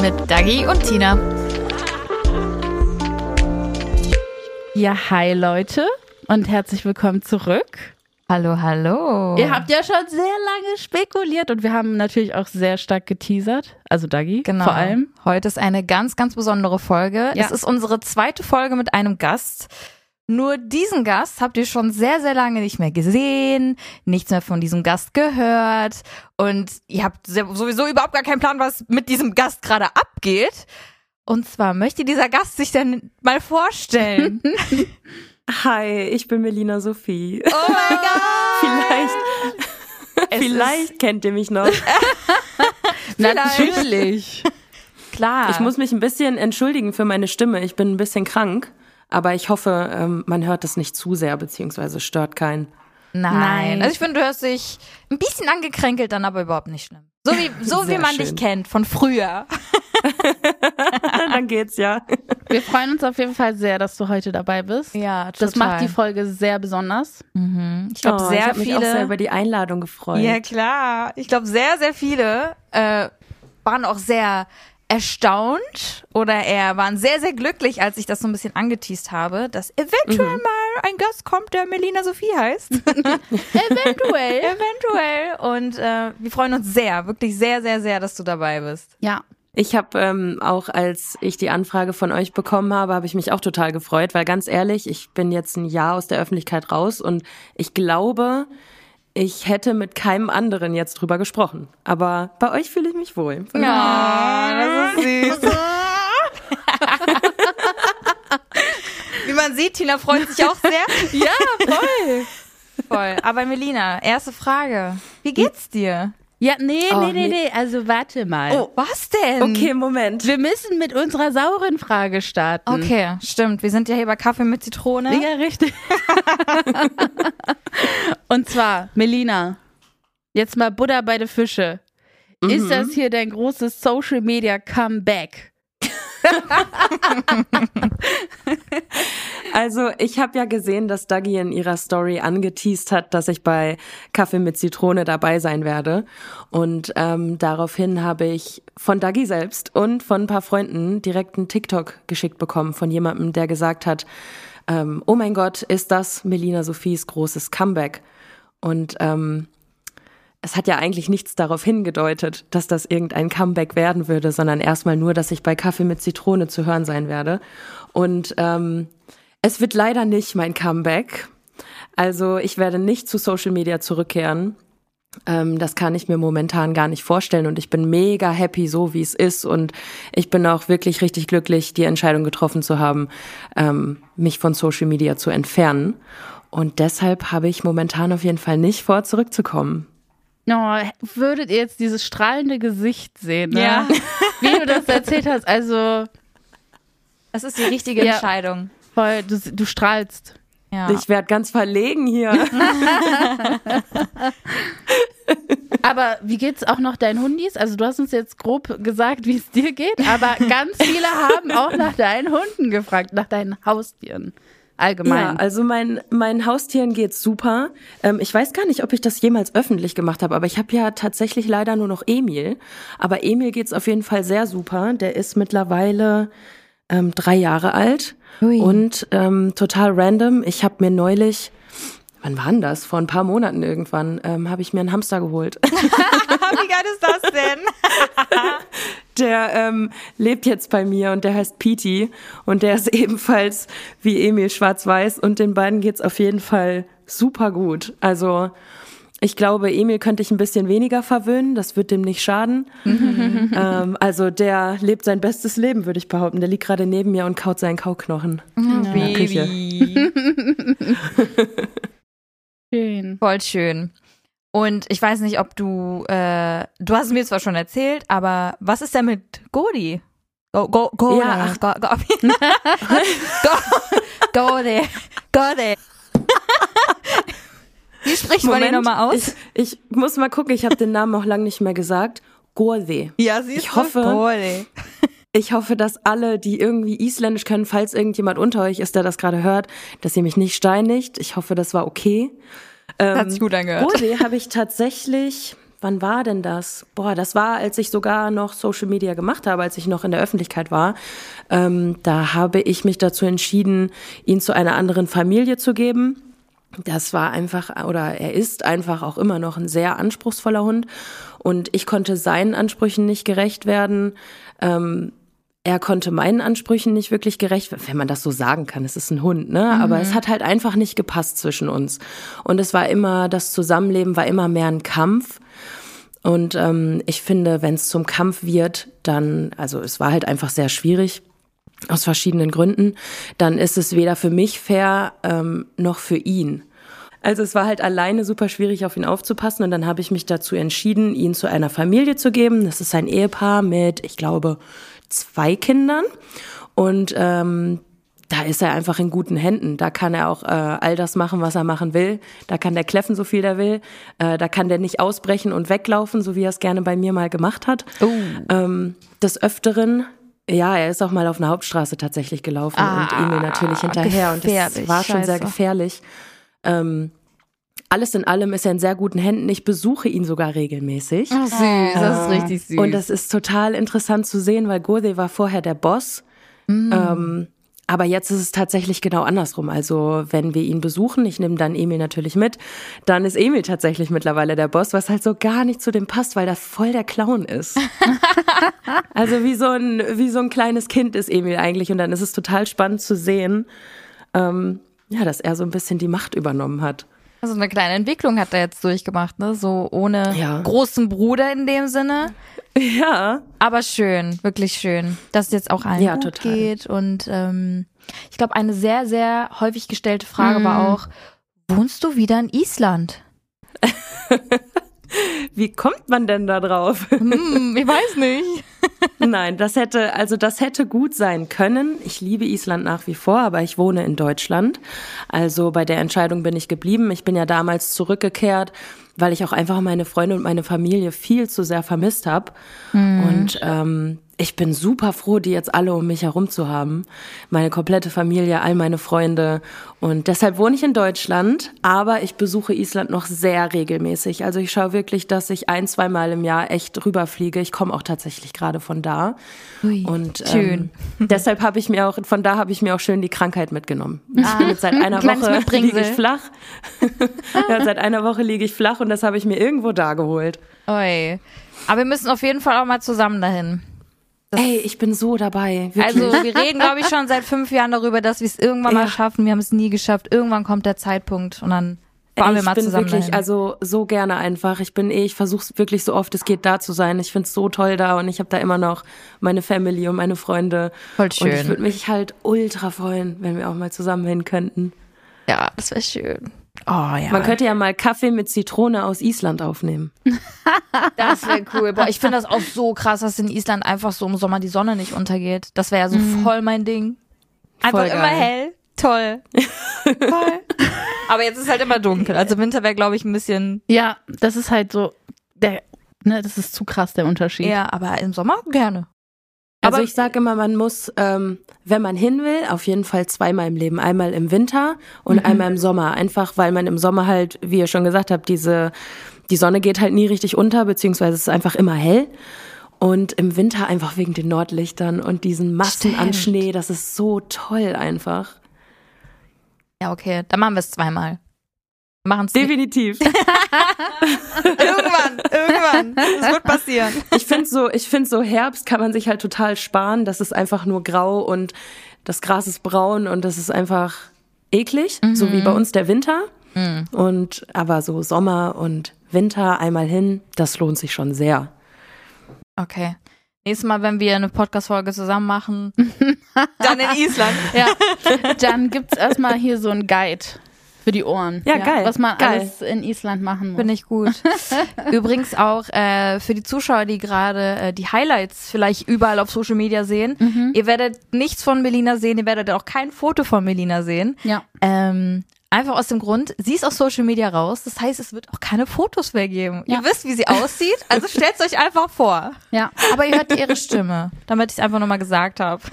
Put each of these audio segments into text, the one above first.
Mit Dagi und Tina. Ja, hi Leute und herzlich willkommen zurück. Hallo, hallo. Ihr habt ja schon sehr lange spekuliert und wir haben natürlich auch sehr stark geteasert. Also Dagi, Genau. vor allem. Heute ist eine ganz, ganz besondere Folge. Ja. Es ist unsere zweite Folge mit einem Gast. Nur diesen Gast habt ihr schon sehr, sehr lange nicht mehr gesehen, nichts mehr von diesem Gast gehört und ihr habt sowieso überhaupt gar keinen Plan, was mit diesem Gast gerade abgeht. Und zwar möchte dieser Gast sich denn mal vorstellen. Hi, ich bin Melina Sophie. oh mein Gott! vielleicht, vielleicht kennt ihr mich noch. Natürlich. Klar. Ich muss mich ein bisschen entschuldigen für meine Stimme. Ich bin ein bisschen krank, aber ich hoffe, ähm, man hört das nicht zu sehr, beziehungsweise stört keinen. Nein. Nein. Also ich finde, du hörst dich ein bisschen angekränkelt, dann aber überhaupt nicht schlimm. So wie, so wie man schön. dich kennt von früher. Dann geht's ja. Wir freuen uns auf jeden Fall sehr, dass du heute dabei bist. Ja, Das macht die Folge sehr besonders. Mhm. Ich glaube, Oh, sehr ich hab mich auch sehr viele. über die Einladung gefreut. Ja, klar. Ich glaube, sehr, sehr viele äh, waren auch sehr erstaunt oder eher waren sehr, sehr glücklich, als ich das so ein bisschen angeteased habe, dass eventuell Mhm. mal ein Gast kommt, der Melina Sophie heißt. Eventuell. eventuell. Und äh, wir freuen uns sehr, wirklich sehr, sehr, sehr, dass du dabei bist. Ja. Ich habe ähm, auch, als ich die Anfrage von euch bekommen habe, habe ich mich auch total gefreut, weil ganz ehrlich, ich bin jetzt ein Jahr aus der Öffentlichkeit raus und ich glaube, ich hätte mit keinem anderen jetzt drüber gesprochen. Aber bei euch fühle ich mich wohl. Ja, das ist süß. Wie man sieht, Tina freut sich auch sehr. Ja, voll. Voll. Aber Melina, erste Frage. Wie geht's dir? Ja, nee, Oh, nee, nee, nee. Also warte mal. Oh, was denn? Okay, Moment. Wir müssen mit unserer sauren Frage starten. Okay, stimmt. Wir sind ja hier bei Kaffee mit Zitrone. Ja, richtig. Und zwar, Melina, jetzt mal Buddha bei den Fische. Ist das hier dein großes Social Media Comeback? Also ich habe ja gesehen, dass Dagi in ihrer Story angeteased hat, dass ich bei Kaffee mit Zitrone dabei sein werde. Und ähm, daraufhin habe ich von Dagi selbst und von ein paar Freunden direkt einen TikTok geschickt bekommen von jemandem, der gesagt hat, ähm, oh mein Gott, ist das Melina Sophies großes Comeback? Und ähm, es hat ja eigentlich nichts darauf hingedeutet, dass das irgendein Comeback werden würde, sondern erstmal nur, dass ich bei Kaffee mit Zitrone zu hören sein werde. Und ähm, es wird leider nicht mein Comeback. Also ich werde nicht zu Social Media zurückkehren. Ähm, das kann ich mir momentan gar nicht vorstellen und ich bin mega happy, so wie es ist und ich bin auch wirklich richtig glücklich, die Entscheidung getroffen zu haben, ähm, mich von Social Media zu entfernen. Und deshalb habe ich momentan auf jeden Fall nicht vor, zurückzukommen. Oh, würdet ihr jetzt dieses strahlende Gesicht sehen, ne? Ja. Wie du das erzählt hast, also Das ist die richtige Ja. Entscheidung. voll, du, du strahlst. Ja. Ich werde ganz verlegen hier. Aber wie geht's auch noch deinen Hundis? Also du hast uns jetzt grob gesagt, wie es dir geht, aber ganz viele haben auch nach deinen Hunden gefragt, nach deinen Haustieren. Ja, Allgemein. also mein, meinen Haustieren geht's super. Ähm, ich weiß gar nicht, ob ich das jemals öffentlich gemacht habe, aber ich habe ja tatsächlich leider nur noch Emil. Aber Emil geht's auf jeden Fall sehr super. Der ist mittlerweile ähm, drei Jahre alt Ui. und ähm, total random. Ich habe mir neulich, wann war denn das? Vor ein paar Monaten irgendwann, ähm, habe ich mir einen Hamster geholt. Wie geil ist das denn? Der ähm, lebt jetzt bei mir und der heißt Pete und der ist ebenfalls wie Emil schwarz-weiß und den beiden geht's auf jeden Fall super gut. Also ich glaube, Emil könnte ich ein bisschen weniger verwöhnen, das wird dem nicht schaden. ähm, also der lebt sein bestes Leben, würde ich behaupten. Der liegt gerade neben mir und kaut seinen Kauknochen. der Küche. Schön. Voll schön. Und ich weiß nicht, ob du, äh, du hast es mir zwar schon erzählt, aber was ist denn mit Godi? Go, go, go Ja, there. Go, go, go, go there. Go there. Wie spricht man den nochmal aus? Ich, ich muss mal gucken, ich habe den Namen auch lange nicht mehr gesagt. Gorde. ja, siehst ich hoffe- Go there. Ich hoffe, dass alle, die irgendwie Isländisch können, falls irgendjemand unter euch ist, der das gerade hört, dass ihr mich nicht steinigt. Ich hoffe, das war okay. Hat sich gut angehört. Gorde habe ich tatsächlich, wann war denn das? Boah, das war, als ich sogar noch Social Media gemacht habe, als ich noch in der Öffentlichkeit war. Ähm, da habe ich mich dazu entschieden, ihn zu einer anderen Familie zu geben. Das war einfach, oder er ist einfach auch immer noch ein sehr anspruchsvoller Hund. Und ich konnte seinen Ansprüchen nicht gerecht werden. Ähm, er konnte meinen Ansprüchen nicht wirklich gerecht, wenn man das so sagen kann. Es ist ein Hund, ne? Aber es hat halt einfach nicht gepasst zwischen uns. Und es war immer, das Zusammenleben war immer mehr ein Kampf. Und ähm, ich finde, wenn es zum Kampf wird, dann, also es war halt einfach sehr schwierig aus verschiedenen Gründen, dann ist es weder für mich fair ähm, noch für ihn. Also es war halt alleine super schwierig, auf ihn aufzupassen und dann habe ich mich dazu entschieden, ihn zu einer Familie zu geben. Das ist ein Ehepaar mit, ich glaube, zwei Kindern und ähm, da ist er einfach in guten Händen. Da kann er auch äh, all das machen, was er machen will. Da kann der kläffen, so viel der will. Äh, da kann der nicht ausbrechen und weglaufen, so wie er es gerne bei mir mal gemacht hat. Ähm, des Öfteren, ja, er ist auch mal auf einer Hauptstraße tatsächlich gelaufen und Emil natürlich hinterher. Und das war schon sehr scheiße. gefährlich. Ähm, alles in allem ist er in sehr guten Händen. Ich besuche ihn sogar regelmäßig. Ach, süß, das ist richtig süß. Und das ist total interessant zu sehen, weil Gode war vorher der Boss. Ähm, aber jetzt ist es tatsächlich genau andersrum. Also wenn wir ihn besuchen, ich nehme dann Emil natürlich mit, dann ist Emil tatsächlich mittlerweile der Boss, was halt so gar nicht zu dem passt, weil das voll der Clown ist. also wie so ein wie so ein kleines Kind ist Emil eigentlich und dann ist es total spannend zu sehen, ähm, ja, dass er so ein bisschen die Macht übernommen hat. Also eine kleine Entwicklung hat er jetzt durchgemacht, ne? So ohne Ja. großen Bruder in dem Sinne. Ja, Aber schön, wirklich schön, dass es jetzt auch allen Ja, gut total. geht. Und ähm, ich glaube, eine sehr, sehr häufig gestellte Frage war auch, wohnst du wieder in Island? wie kommt man denn da drauf? Hm, ich weiß nicht. Nein, das hätte, also das hätte gut sein können. Ich liebe Island nach wie vor, aber ich wohne in Deutschland. Also bei der Entscheidung bin ich geblieben. Ich bin ja damals zurückgekehrt, weil ich auch einfach meine Freunde und meine Familie viel zu sehr vermisst habe. Und ähm, ich bin super froh, die jetzt alle um mich herum zu haben. Meine komplette Familie, all meine Freunde. Und deshalb wohne ich in Deutschland, aber ich besuche Island noch sehr regelmäßig. Also ich schaue wirklich, dass ich ein, zweimal im Jahr echt rüberfliege. Ich komme auch tatsächlich gerade von da. Ui, Und schön. Ähm, deshalb habe ich mir auch, von da habe ich mir auch schön die Krankheit mitgenommen. Ich bin jetzt seit einer Woche liege ich flach. ja, seit einer Woche liege ich flach und das habe ich mir irgendwo da geholt. Oi. Aber wir müssen auf jeden Fall auch mal zusammen dahin. Ey, ich bin so dabei. Wirklich. Also wir reden, glaube ich, schon seit fünf Jahren darüber, dass wir es irgendwann mal Ja. schaffen. Wir haben es nie geschafft. Irgendwann kommt der Zeitpunkt und dann fahren Ey, wir ich mal bin zusammen wirklich, dahin. also so gerne einfach. Ich bin eh, ich versuche es wirklich so oft es geht da zu sein. Ich find's so toll da und ich habe da immer noch meine Family und meine Freunde. Voll Und schön. ich würde mich halt ultra freuen, wenn wir auch mal zusammen hin könnten. ja, das wäre schön. Oh ja. Man könnte ja mal Kaffee mit Zitrone aus Island aufnehmen. Das wäre cool. Boah, ich finde das auch so krass, dass in Island einfach so im Sommer die Sonne nicht untergeht. Das wäre ja so voll mein Ding. Einfach Voll immer geil. hell. Toll. Toll. Aber jetzt ist halt immer dunkel. Also Winter wäre, glaube ich, ein bisschen ja, das ist halt so, der, ne, das ist zu krass, der Unterschied. eher, aber im Sommer gerne. Also Aber- ich sage immer, man muss, ähm, wenn man hin will, auf jeden Fall zweimal im Leben. Einmal im Winter und einmal im Sommer. Einfach, weil man im Sommer halt, wie ihr schon gesagt habt, diese, die Sonne geht halt nie richtig unter, beziehungsweise es ist einfach immer hell. Und im Winter einfach wegen den Nordlichtern und diesen Massen an Stimmt. Schnee, das ist so toll einfach. Ja, okay. Dann machen wir es zweimal. Machen es Definitiv. irgendwann, irgendwann. Das wird passieren. Ich finde so, ich finde so Herbst kann man sich halt total sparen. Das ist einfach nur grau und das Gras ist braun und das ist einfach eklig, so wie bei uns der Winter. Und aber so Sommer und Winter einmal hin, das lohnt sich schon sehr. Okay. Nächstes Mal, wenn wir eine Podcast-Folge zusammen machen, dann in Island. Ja, dann gibt's erstmal hier so einen Guide Für die Ohren. Ja, geil. Was man Geil. alles in Island machen muss. Finde ich gut. Übrigens auch äh, für die Zuschauer, die gerade äh, die Highlights vielleicht überall auf Social Media sehen. Ihr werdet nichts von Melina sehen, ihr werdet auch kein Foto von Melina sehen. ja. Ähm, einfach aus dem Grund, sie ist aus Social Media raus. Das heißt, es wird auch keine Fotos mehr geben. Ja. Ihr wisst, wie sie aussieht, also stellt euch einfach vor. Ja. Aber ihr hört ihre Stimme, damit ich es einfach nochmal gesagt habe.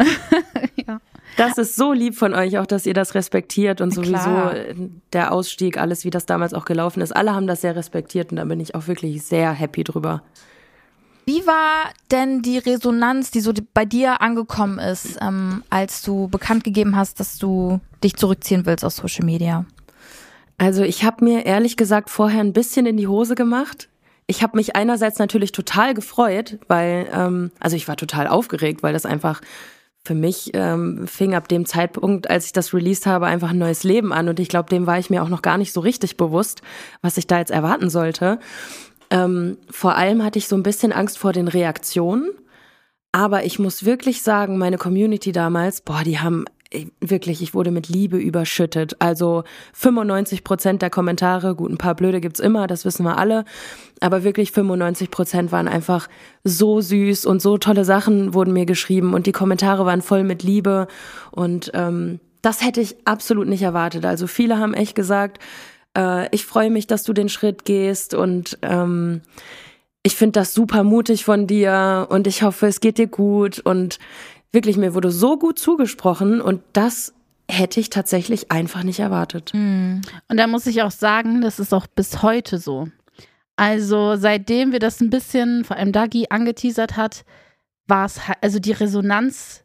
Das ist so lieb von euch auch, dass ihr das respektiert und sowieso klar. der Ausstieg, alles, wie das damals auch gelaufen ist. Alle haben das sehr respektiert und da bin ich auch wirklich sehr happy drüber. Wie war denn die Resonanz, die so bei dir angekommen ist, ähm, als du bekannt gegeben hast, dass du dich zurückziehen willst aus Social Media? Also ich habe mir ehrlich gesagt vorher ein bisschen in die Hose gemacht. Ich habe mich einerseits natürlich total gefreut, weil, ähm, also ich war total aufgeregt, weil das einfach für mich ähm, fing ab dem Zeitpunkt, als ich das released habe, einfach ein neues Leben an. Und ich glaube, dem war ich mir auch noch gar nicht so richtig bewusst, was ich da jetzt erwarten sollte. Ähm, vor allem hatte ich so ein bisschen Angst vor den Reaktionen. Aber ich muss wirklich sagen, meine Community damals, boah, die haben wirklich, ich wurde mit Liebe überschüttet. Also 95 Prozent der Kommentare, gut, ein paar blöde gibt's immer, das wissen wir alle. Aber wirklich 95 Prozent waren einfach so süß und so tolle Sachen wurden mir geschrieben und die Kommentare waren voll mit Liebe und ähm, das hätte ich absolut nicht erwartet. Also viele haben echt gesagt, äh, ich freue mich, dass du den Schritt gehst und ähm, ich finde das super mutig von dir und ich hoffe, es geht dir gut und wirklich, mir wurde so gut zugesprochen und das hätte ich tatsächlich einfach nicht erwartet. Und da muss ich auch sagen, das ist auch bis heute so. Also seitdem wir das ein bisschen, vor allem Dagi, angeteasert hat, war es, halt- also die Resonanz,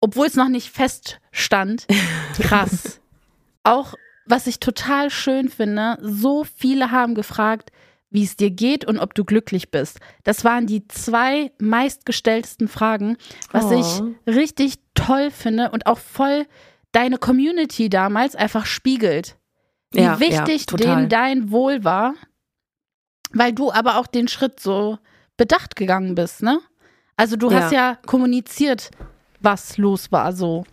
obwohl es noch nicht feststand, krass. auch was ich total schön finde, so viele haben gefragt, wie es dir geht und ob du glücklich bist. Das waren die zwei meistgestelltesten Fragen, was Oh. ich richtig toll finde und auch voll deine Community damals einfach spiegelt. Wie Ja, ja, wichtig total. denen dein Wohl war, weil du aber auch den Schritt so bedacht gegangen bist, ne? Also du hast ja kommuniziert, was los war so.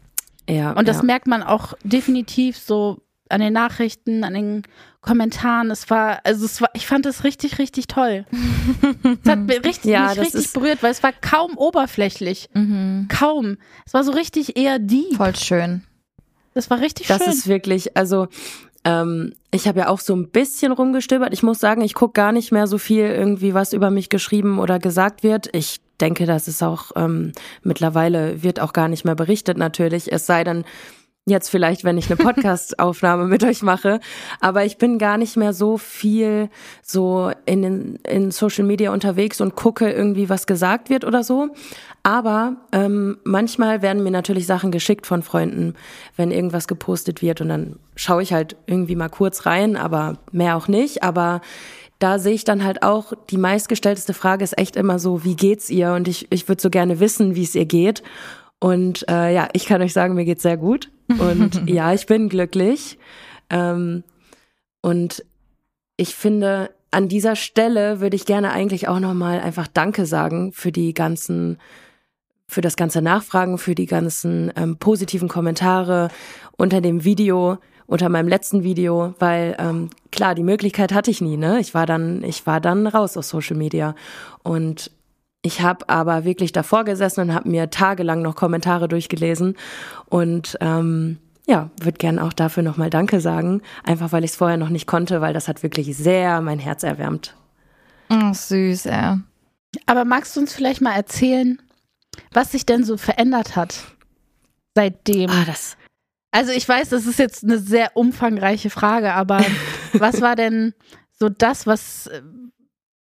Ja, Und das ja. merkt man auch definitiv so an den Nachrichten, an den Kommentaren. Es war, also es war, ich fand es richtig, richtig toll. es hat mich richtig, Ja, mich das richtig berührt, weil es war kaum oberflächlich. Kaum. Es war so richtig eher die. Voll schön. Das war richtig Das schön. ist wirklich, also ähm, ich habe ja auch so ein bisschen rumgestöbert. Ich muss sagen, ich gucke gar nicht mehr so viel irgendwie, was über mich geschrieben oder gesagt wird. Ich denke, das ist auch ähm, mittlerweile wird auch gar nicht mehr berichtet natürlich. Es sei denn jetzt vielleicht, wenn ich eine Podcast-Aufnahme mit euch mache. Aber ich bin gar nicht mehr so viel so in, den, in Social Media unterwegs und gucke irgendwie, was gesagt wird oder so. Aber ähm, manchmal werden mir natürlich Sachen geschickt von Freunden, wenn irgendwas gepostet wird und dann schaue ich halt irgendwie mal kurz rein, aber mehr auch nicht. Aber da sehe ich dann halt auch, die meistgestellteste Frage ist echt immer so, wie geht's ihr? Und ich, ich würde so gerne wissen, wie es ihr geht. Und äh, ja, ich kann euch sagen, mir geht's sehr gut. Und ja, ich bin glücklich. Ähm, und ich finde, an dieser Stelle würde ich gerne eigentlich auch nochmal einfach Danke sagen für die ganzen, für das ganze Nachfragen, für die ganzen ähm, positiven Kommentare unter dem Video, unter meinem letzten Video, weil ähm, klar, die Möglichkeit hatte ich nie, ne? Ich war dann, ich war dann raus aus Social Media. Und ich habe aber wirklich davor gesessen und habe mir tagelang noch Kommentare durchgelesen und ähm, ja, würde gern auch dafür nochmal Danke sagen, einfach weil ich es vorher noch nicht konnte, weil das hat wirklich sehr mein Herz erwärmt. Oh, süß, ey. Aber magst du uns vielleicht mal erzählen, was sich denn so verändert hat seitdem? Ah, das. Also ich weiß, das ist jetzt eine sehr umfangreiche Frage, aber was war denn so das, was,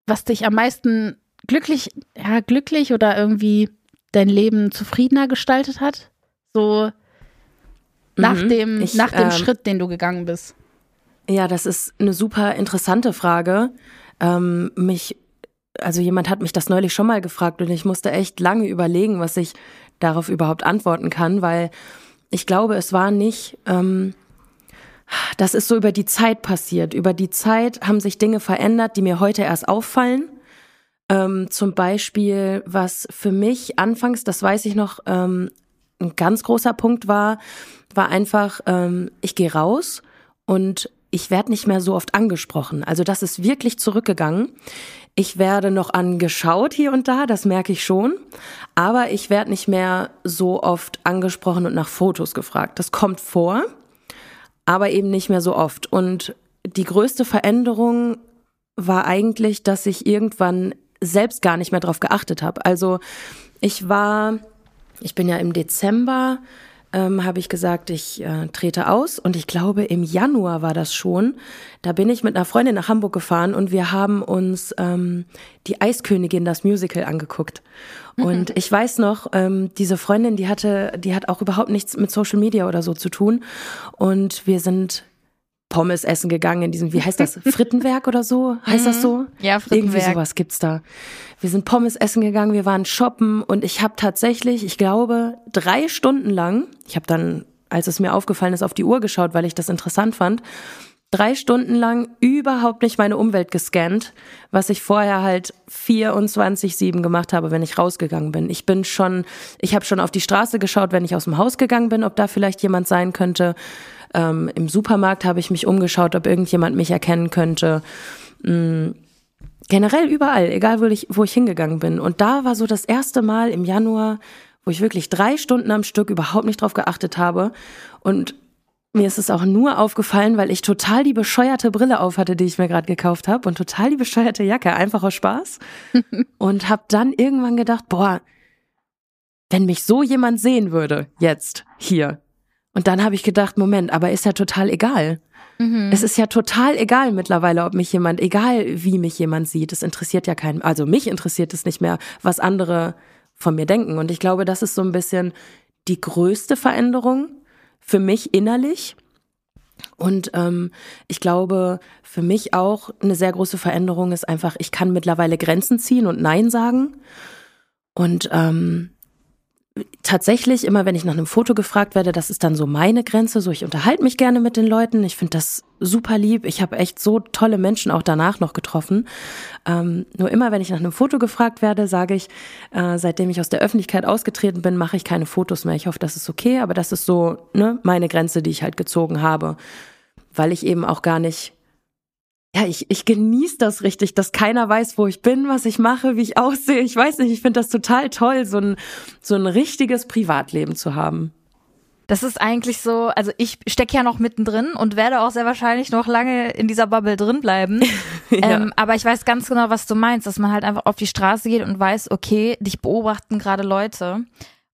was dich am meisten glücklich, ja, glücklich oder irgendwie dein Leben zufriedener gestaltet hat? So nach Mhm. dem, Ich, nach dem ähm, Schritt, den du gegangen bist. Ja, das ist eine super interessante Frage. Ähm, mich, also jemand hat mich das neulich schon mal gefragt und ich musste echt lange überlegen, was ich darauf überhaupt antworten kann, weil ich glaube, es war nicht, ähm, das ist so über die Zeit passiert. Über die Zeit haben sich Dinge verändert, die mir heute erst auffallen. Ähm, zum Beispiel, was für mich anfangs, das weiß ich noch, ähm, ein ganz großer Punkt war, war einfach, ähm, ich gehe raus und ich werde nicht mehr so oft angesprochen. Also das ist wirklich zurückgegangen. Ich werde noch angeschaut hier und da, das merke ich schon. Aber ich werde nicht mehr so oft angesprochen und nach Fotos gefragt. Das kommt vor, aber eben nicht mehr so oft. Und die größte Veränderung war eigentlich, dass ich irgendwann selbst gar nicht mehr drauf geachtet habe. Also ich war, ich bin ja im Dezember ähm, habe ich gesagt, ich äh, trete aus. Und ich glaube, im Januar war das schon. Da bin ich mit einer Freundin nach Hamburg gefahren und wir haben uns ähm, die Eiskönigin, das Musical, angeguckt. Mhm. Und ich weiß noch, ähm, diese Freundin, die hatte, die hat auch überhaupt nichts mit Social Media oder so zu tun. Und wir sind Pommes essen gegangen in diesem, wie heißt das, Frittenwerk oder so? Heißt das so? Mhm. Ja, Frittenwerk. Irgendwie sowas gibt's da. Wir sind Pommes essen gegangen, wir waren shoppen und ich habe tatsächlich, ich glaube, drei Stunden lang, ich habe dann, als es mir aufgefallen ist, auf die Uhr geschaut, weil ich das interessant fand, drei Stunden lang überhaupt nicht meine Umwelt gescannt, was ich vorher halt 24-7 gemacht habe, wenn ich rausgegangen bin. Ich bin schon, ich habe schon auf die Straße geschaut, wenn ich aus dem Haus gegangen bin, ob da vielleicht jemand sein könnte. Ähm, Im Supermarkt habe ich mich umgeschaut, ob irgendjemand mich erkennen könnte. Mhm. Generell überall, egal wo ich, wo ich hingegangen bin. Und da war so das erste Mal im Januar, wo ich wirklich drei Stunden am Stück überhaupt nicht drauf geachtet habe. Und mir ist es auch nur aufgefallen, weil ich total die bescheuerte Brille auf hatte, die ich mir gerade gekauft habe und total die bescheuerte Jacke, einfach aus Spaß. und habe dann irgendwann gedacht, boah, wenn mich so jemand sehen würde, jetzt, hier, und dann habe ich gedacht, Moment, aber ist ja total egal. Mhm. Es ist ja total egal mittlerweile, ob mich jemand, egal wie mich jemand sieht, es interessiert ja keinen, also mich interessiert es nicht mehr, was andere von mir denken. Und ich glaube, das ist so ein bisschen die größte Veränderung für mich innerlich. Und ähm, ich glaube, für mich auch eine sehr große Veränderung ist einfach, ich kann mittlerweile Grenzen ziehen und Nein sagen. Und ähm, tatsächlich immer, wenn ich nach einem Foto gefragt werde, das ist dann so meine Grenze. So, ich unterhalte mich gerne mit den Leuten. Ich finde das super lieb. Ich habe echt so tolle Menschen auch danach noch getroffen. Ähm, nur immer, wenn ich nach einem Foto gefragt werde, sage ich, äh, seitdem ich aus der Öffentlichkeit ausgetreten bin, mache ich keine Fotos mehr. Ich hoffe, das ist okay, aber das ist so ne, meine Grenze, die ich halt gezogen habe, weil ich eben auch gar nicht ja, ich, ich genieße das richtig, dass keiner weiß, wo ich bin, was ich mache, wie ich aussehe. Ich weiß nicht, ich finde das total toll, so ein, so ein richtiges Privatleben zu haben. Das ist eigentlich so, also ich stecke ja noch mittendrin und werde auch sehr wahrscheinlich noch lange in dieser Bubble drin bleiben. ja. ähm, aber ich weiß ganz genau, was du meinst, dass man halt einfach auf die Straße geht und weiß, okay, dich beobachten gerade Leute.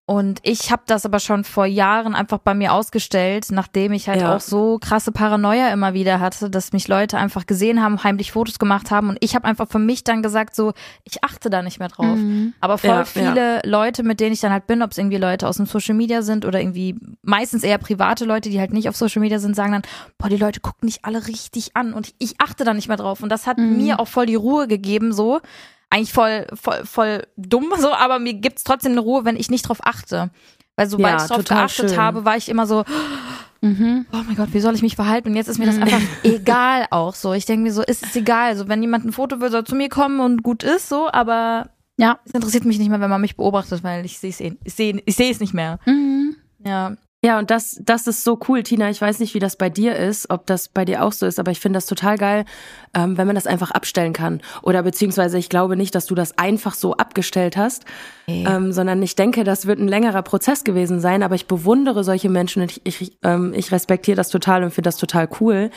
Und ich habe das aber schon vor Jahren einfach bei mir ausgestellt, nachdem ich halt ja. auch so krasse Paranoia immer wieder hatte, dass mich Leute einfach gesehen haben, heimlich Fotos gemacht haben. Und ich habe einfach für mich dann gesagt, so, ich achte da nicht mehr drauf. Mhm. Aber voll ja, viele ja. Leute, mit denen ich dann halt bin, ob es irgendwie Leute aus dem Social Media sind oder irgendwie meistens eher private Leute, die halt nicht auf Social Media sind, sagen dann, boah, die Leute gucken nicht alle richtig an und ich achte da nicht mehr drauf. Und das hat mhm. mir auch voll die Ruhe gegeben, so eigentlich voll, voll, voll dumm, so, aber mir gibt's trotzdem eine Ruhe, wenn ich nicht drauf achte. Weil sobald ja, ich drauf geachtet schön. habe, war ich immer so, mhm. oh mein Gott, wie soll ich mich verhalten? Und jetzt ist mir das mhm. einfach egal auch so. Ich denke mir so, ist es egal. So, wenn jemand ein Foto will, soll zu mir kommen und gut ist so, aber ja, es interessiert mich nicht mehr, wenn man mich beobachtet, weil ich sehe es eh, ich sehe ich sehe es nicht mehr. Mhm. Ja. Ja, und das, das ist so cool, Tina. Ich weiß nicht, wie das bei dir ist, ob das bei dir auch so ist, aber ich finde das total geil, ähm, wenn man das einfach abstellen kann. Oder beziehungsweise ich glaube nicht, dass du das einfach so abgestellt hast, okay. ähm, sondern ich denke, das wird ein längerer Prozess gewesen sein. Aber ich bewundere solche Menschen und ich, ich, ähm, ich respektiere das total und finde das total cool,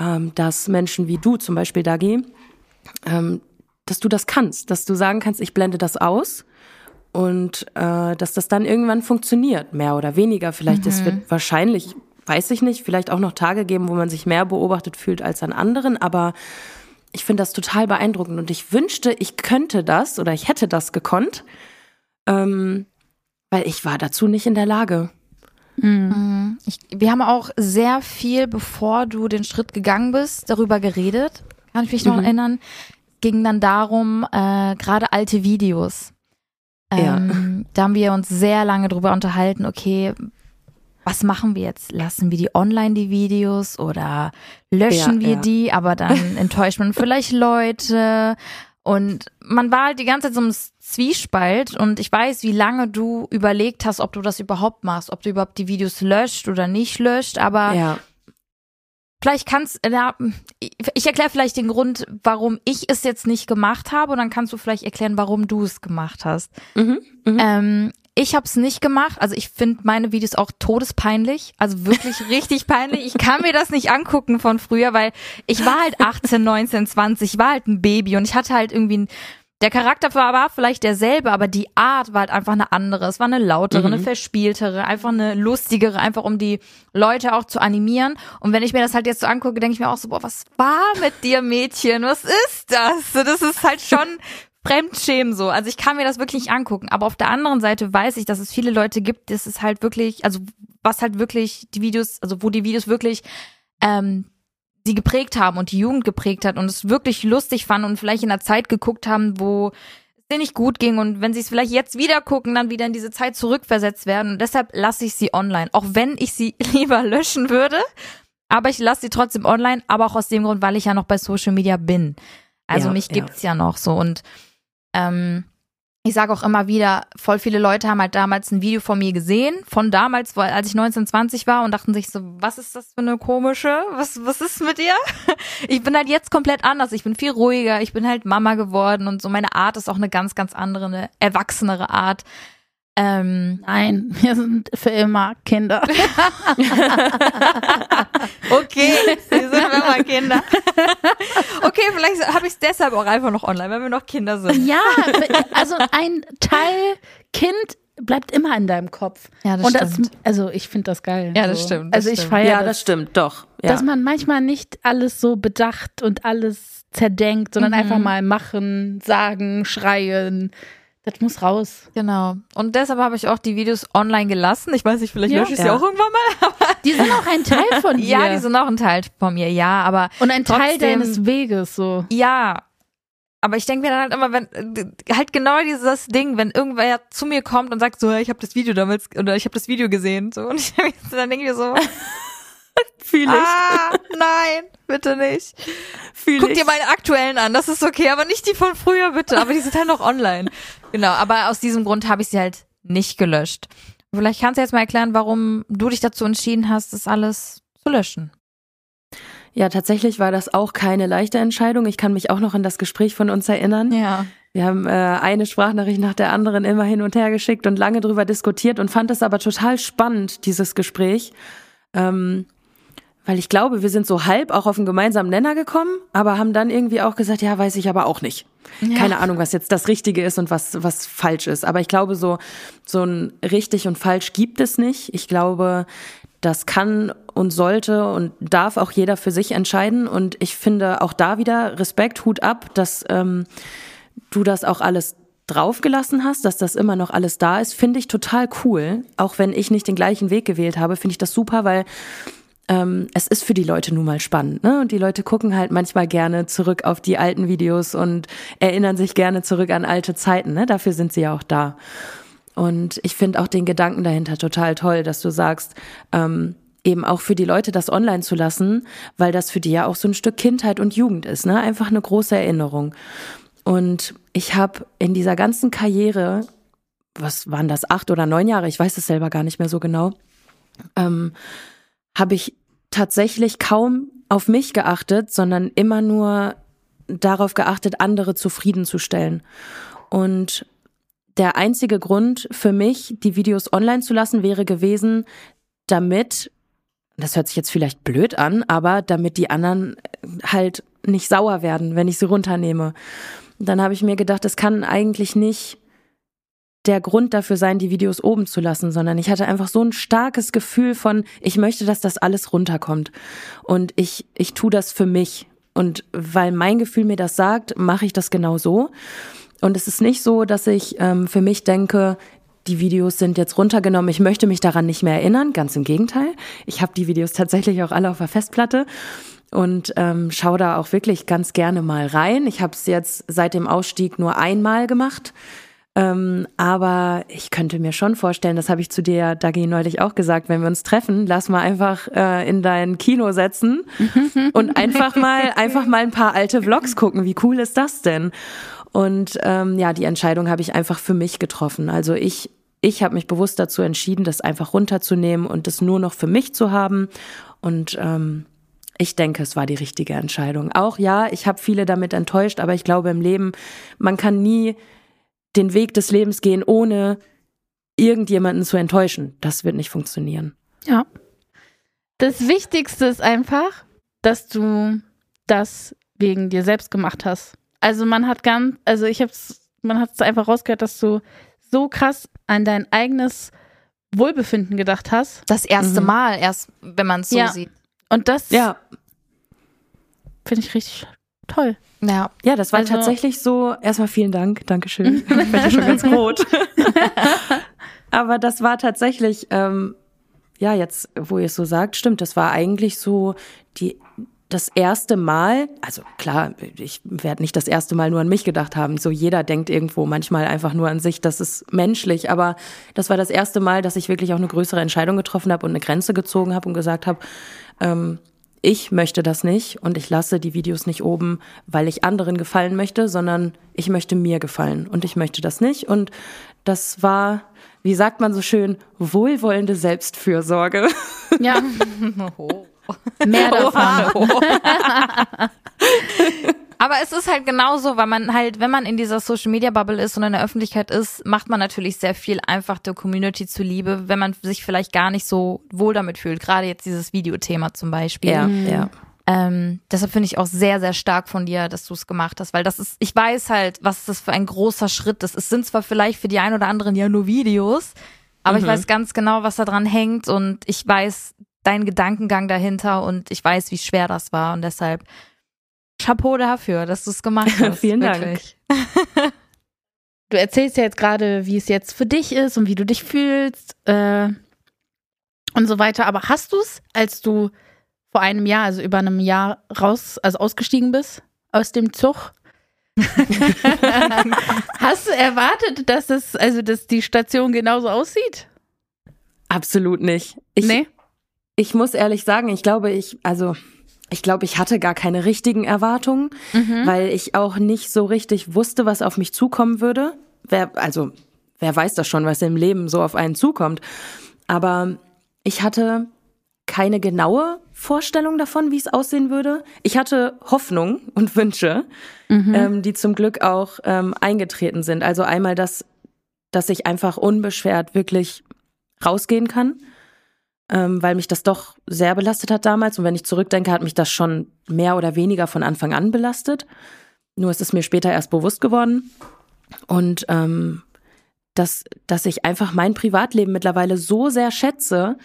ähm, dass Menschen wie du zum Beispiel, Dagi, ähm, dass du das kannst, dass du sagen kannst, ich blende das aus und äh, dass das dann irgendwann funktioniert, mehr oder weniger. Vielleicht, mhm. es wird wahrscheinlich, weiß ich nicht, vielleicht auch noch Tage geben, wo man sich mehr beobachtet fühlt als an anderen, aber ich finde das total beeindruckend und ich wünschte, ich könnte das oder ich hätte das gekonnt, ähm, weil ich war dazu nicht in der Lage. Mhm. Ich, wir haben auch sehr viel, bevor du den Schritt gegangen bist, darüber geredet. Kann ich mich noch mhm. erinnern? Ging dann darum, äh, gerade alte Videos. Ähm, ja. Da haben wir uns sehr lange drüber unterhalten, okay, was machen wir jetzt? Lassen wir die online, die Videos, oder löschen ja, wir ja. die, aber dann enttäuscht man vielleicht Leute. Und man war halt die ganze Zeit so im Zwiespalt und ich weiß, wie lange du überlegt hast, ob du das überhaupt machst, ob du überhaupt die Videos löscht oder nicht löscht, aber ja. Vielleicht kannst ja, ich erkläre vielleicht den Grund, warum ich es jetzt nicht gemacht habe und dann kannst du vielleicht erklären, warum du es gemacht hast. Mhm, mhm. Ähm, ich habe es nicht gemacht. Also ich finde meine Videos auch todespeinlich. Also wirklich richtig peinlich. Ich kann mir das nicht angucken von früher, weil ich war halt 18, 19, 20, ich war halt ein Baby und ich hatte halt irgendwie ein, der Charakter war, vielleicht derselbe, aber die Art war halt einfach eine andere. Es war eine lautere, mhm. eine verspieltere, einfach eine lustigere, einfach um die Leute auch zu animieren. Und wenn ich mir das halt jetzt so angucke, denke ich mir auch so, boah, was war mit dir, Mädchen? Was ist das? Das ist halt schon Fremdschämen so. Also ich kann mir das wirklich nicht angucken. Aber auf der anderen Seite weiß ich, dass es viele Leute gibt, das ist halt wirklich, also was halt wirklich die Videos, also wo die Videos wirklich ähm, sie geprägt haben und die Jugend geprägt hat und es wirklich lustig fanden und vielleicht in einer Zeit geguckt haben, wo es denen nicht gut ging und wenn sie es vielleicht jetzt wieder gucken, dann wieder in diese Zeit zurückversetzt werden und deshalb lasse ich sie online, auch wenn ich sie lieber löschen würde, aber ich lasse sie trotzdem online, aber auch aus dem Grund, weil ich ja noch bei Social Media bin. Also Ja, mich ja. gibt's ja noch so und ähm, ich sage auch immer wieder, voll viele Leute haben halt damals ein Video von mir gesehen, von damals, als ich 19, 20 war und dachten sich so, was ist das für eine komische, was, was ist mit dir? Ich bin halt jetzt komplett anders, ich bin viel ruhiger, ich bin halt Mama geworden und so meine Art ist auch eine ganz, ganz andere, eine erwachsenere Art. Ähm, Nein, wir sind für immer Kinder. okay, wir sind immer Kinder. okay, vielleicht habe ich es deshalb auch einfach noch online, weil wir noch Kinder sind. Ja, also ein Teil Kind bleibt immer in deinem Kopf. Ja, das Und das, stimmt. also ich finde das geil. Ja, das stimmt, das also ich feiere ja, das, das stimmt, doch. Ja. dass man manchmal nicht alles so bedacht und alles zerdenkt, sondern Mhm. einfach mal machen, sagen, schreien. Das muss raus. Genau. Und deshalb habe ich auch die Videos online gelassen. Ich weiß nicht, vielleicht Ja. lösche ich sie Ja. auch irgendwann mal. Die sind auch ein Teil von dir. Ja, die sind auch ein Teil von mir, ja, aber und ein Teil trotzdem- deines Weges so. ja. Aber ich denke mir dann halt immer, wenn halt genau dieses Ding, wenn irgendwer zu mir kommt und sagt so, ich habe das Video damals oder ich habe das Video gesehen, so und ich, dann denke ich mir so, Fühle ich. ah, nein, bitte nicht. Fühl Guck ich. dir meine aktuellen an, das ist okay, aber nicht die von früher bitte, aber die sind halt noch online. Genau, aber aus diesem Grund habe ich sie halt nicht gelöscht. Vielleicht kannst du jetzt mal erklären, warum du dich dazu entschieden hast, das alles zu löschen. Ja, tatsächlich war das auch keine leichte Entscheidung. Ich kann mich auch noch an das Gespräch von uns erinnern. Ja. Wir haben äh, eine Sprachnachricht nach der anderen immer hin und her geschickt und lange drüber diskutiert und fand es aber total spannend, dieses Gespräch. Ähm, weil ich glaube, wir sind so halb auch auf einen gemeinsamen Nenner gekommen, aber haben dann irgendwie auch gesagt, ja, weiß ich aber auch nicht. Keine Ahnung, was jetzt das Richtige ist und was, was falsch ist. Aber ich glaube, so, so ein richtig und falsch gibt es nicht. Ich glaube, das kann und sollte und darf auch jeder für sich entscheiden. Und ich finde auch da wieder Respekt, Hut ab, dass ähm, du das auch alles draufgelassen hast, dass das immer noch alles da ist, finde ich total cool. Auch wenn ich nicht den gleichen Weg gewählt habe, finde ich das super, weil ähm, es ist für die Leute nun mal spannend. Ne? Und die Leute gucken halt manchmal gerne zurück auf die alten Videos und erinnern sich gerne zurück an alte Zeiten. Ne? Dafür sind sie ja auch da. Und ich finde auch den Gedanken dahinter total toll, dass du sagst, ähm, eben auch für die Leute das online zu lassen, weil das für die ja auch so ein Stück Kindheit und Jugend ist, ne? Einfach eine große Erinnerung. Und ich habe in dieser ganzen Karriere, was waren das, acht oder neun Jahre, ich weiß es selber gar nicht mehr so genau, ähm, habe ich tatsächlich kaum auf mich geachtet, sondern immer nur darauf geachtet, andere zufriedenzustellen. Und der einzige Grund für mich, die Videos online zu lassen, wäre gewesen, damit, das hört sich jetzt vielleicht blöd an, aber damit die anderen halt nicht sauer werden, wenn ich sie runternehme. Dann habe ich mir gedacht, es kann eigentlich nicht der Grund dafür sein, die Videos oben zu lassen, sondern ich hatte einfach so ein starkes Gefühl von, ich möchte, dass das alles runterkommt. Und ich, ich tue das für mich. Und weil mein Gefühl mir das sagt, mache ich das genau so. Und es ist nicht so, dass ich ähm, für mich denke, die Videos sind jetzt runtergenommen, ich möchte mich daran nicht mehr erinnern. Ganz im Gegenteil. Ich habe die Videos tatsächlich auch alle auf der Festplatte und ähm, schaue da auch wirklich ganz gerne mal rein. Ich habe es jetzt seit dem Ausstieg nur einmal gemacht. Ähm, aber ich könnte mir schon vorstellen, das habe ich zu dir, Dagi, neulich auch gesagt, wenn wir uns treffen, lass mal einfach äh, in dein Kino setzen und einfach mal, einfach mal ein paar alte Vlogs gucken. Wie cool ist das denn? Und ähm, ja, die Entscheidung habe ich einfach für mich getroffen. Also ich, ich habe mich bewusst dazu entschieden, das einfach runterzunehmen und das nur noch für mich zu haben. Und ähm, ich denke, es war die richtige Entscheidung. Auch ja, ich habe viele damit enttäuscht, aber ich glaube im Leben, man kann nie den Weg des Lebens gehen, ohne irgendjemanden zu enttäuschen. Das wird nicht funktionieren. Ja. Das Wichtigste ist einfach, dass du das wegen dir selbst gemacht hast. Also man hat ganz, also ich hab's, man hat es einfach rausgehört, dass du so krass an dein eigenes Wohlbefinden gedacht hast. Das erste Mhm. Mal, erst wenn man es so Ja. sieht. Und das Ja, finde ich richtig toll. Ja. ja, das war Also- tatsächlich so. Erstmal vielen Dank, Dankeschön. Ich werde ja schon ganz rot. Aber das war tatsächlich, ähm, ja, jetzt, wo ihr es so sagt, stimmt, das war eigentlich so die das erste Mal, also klar, ich werde nicht das erste Mal nur an mich gedacht haben. So jeder denkt irgendwo manchmal einfach nur an sich, das ist menschlich. Aber das war das erste Mal, dass ich wirklich auch eine größere Entscheidung getroffen habe und eine Grenze gezogen habe und gesagt habe, ähm, ich möchte das nicht und ich lasse die Videos nicht oben, weil ich anderen gefallen möchte, sondern ich möchte mir gefallen und ich möchte das nicht. Und das war, wie sagt man so schön, wohlwollende Selbstfürsorge. Ja, mehr davon. Aber es ist halt genauso, weil man halt, wenn man in dieser Social Media Bubble ist und in der Öffentlichkeit ist, macht man natürlich sehr viel einfach der Community zuliebe, wenn man sich vielleicht gar nicht so wohl damit fühlt. Gerade jetzt dieses Videothema zum Beispiel. Ja, ja. Ähm, deshalb finde ich auch sehr, sehr stark von dir, dass du es gemacht hast, weil das ist, ich weiß halt, was das für ein großer Schritt ist. Es sind zwar vielleicht für die einen oder anderen ja nur Videos, aber ich weiß ganz genau, was da dran hängt und ich weiß deinen Gedankengang dahinter und ich weiß, wie schwer das war und deshalb Chapeau dafür, dass du es gemacht hast. Vielen Dank. Du erzählst ja jetzt gerade, wie es jetzt für dich ist und wie du dich fühlst äh, und so weiter. Aber hast du es, als du vor einem Jahr, also über einem Jahr raus, also ausgestiegen bist aus dem Zug? hast du erwartet, dass es, also dass die Station genauso aussieht? Absolut nicht. Ich, nee? ich muss ehrlich sagen, ich glaube, ich, also, ich glaube, ich hatte gar keine richtigen Erwartungen, Mhm. weil ich auch nicht so richtig wusste, was auf mich zukommen würde. Wer, also, wer weiß das schon, was im Leben so auf einen zukommt. Aber ich hatte keine genaue Vorstellung davon, wie es aussehen würde. Ich hatte Hoffnung und Wünsche, ähm, die zum Glück auch ähm, eingetreten sind. Also einmal, dass, dass ich einfach unbeschwert wirklich rausgehen kann, ähm, weil mich das doch sehr belastet hat damals. Und wenn ich zurückdenke, hat mich das schon mehr oder weniger von Anfang an belastet. Nur ist es mir später erst bewusst geworden. Und ähm, dass, dass ich einfach mein Privatleben mittlerweile so sehr schätze,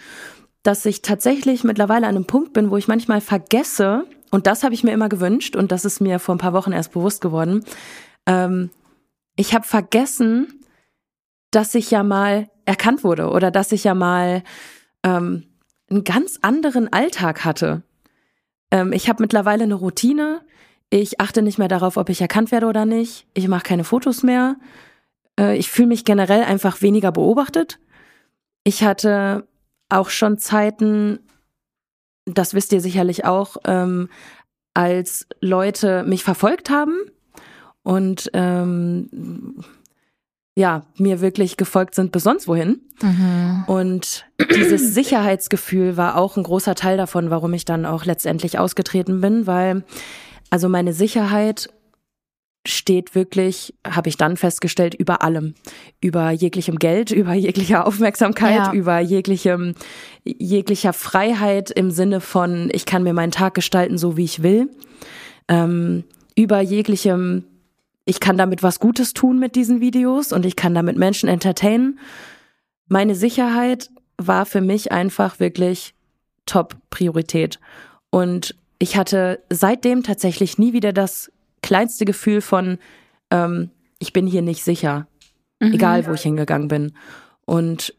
dass ich tatsächlich mittlerweile an einem Punkt bin, wo ich manchmal vergesse, und das habe ich mir immer gewünscht, und das ist mir vor ein paar Wochen erst bewusst geworden, ähm, ich habe vergessen, dass ich ja mal erkannt wurde oder dass ich ja mal ähm, einen ganz anderen Alltag hatte. Ähm, ich habe mittlerweile eine Routine. Ich achte nicht mehr darauf, ob ich erkannt werde oder nicht. Ich mache keine Fotos mehr. Äh, ich fühle mich generell einfach weniger beobachtet. Ich hatte auch schon Zeiten, das wisst ihr sicherlich auch, ähm, als Leute mich verfolgt haben und ähm, ja, mir wirklich gefolgt sind bis sonst wohin. Und dieses Sicherheitsgefühl war auch ein großer Teil davon, warum ich dann auch letztendlich ausgetreten bin, weil also meine Sicherheit steht wirklich, habe ich dann festgestellt, über allem. Über jeglichem Geld, über jeglicher Aufmerksamkeit, Ja. über jeglichem, jeglicher Freiheit im Sinne von, ich kann mir meinen Tag gestalten, so wie ich will. Ähm, über jeglichem, ich kann damit was Gutes tun mit diesen Videos und ich kann damit Menschen entertainen. Meine Sicherheit war für mich einfach wirklich Top-Priorität. Und ich hatte seitdem tatsächlich nie wieder das kleinste Gefühl von, ähm, ich bin hier nicht sicher, egal wo ich hingegangen bin. Und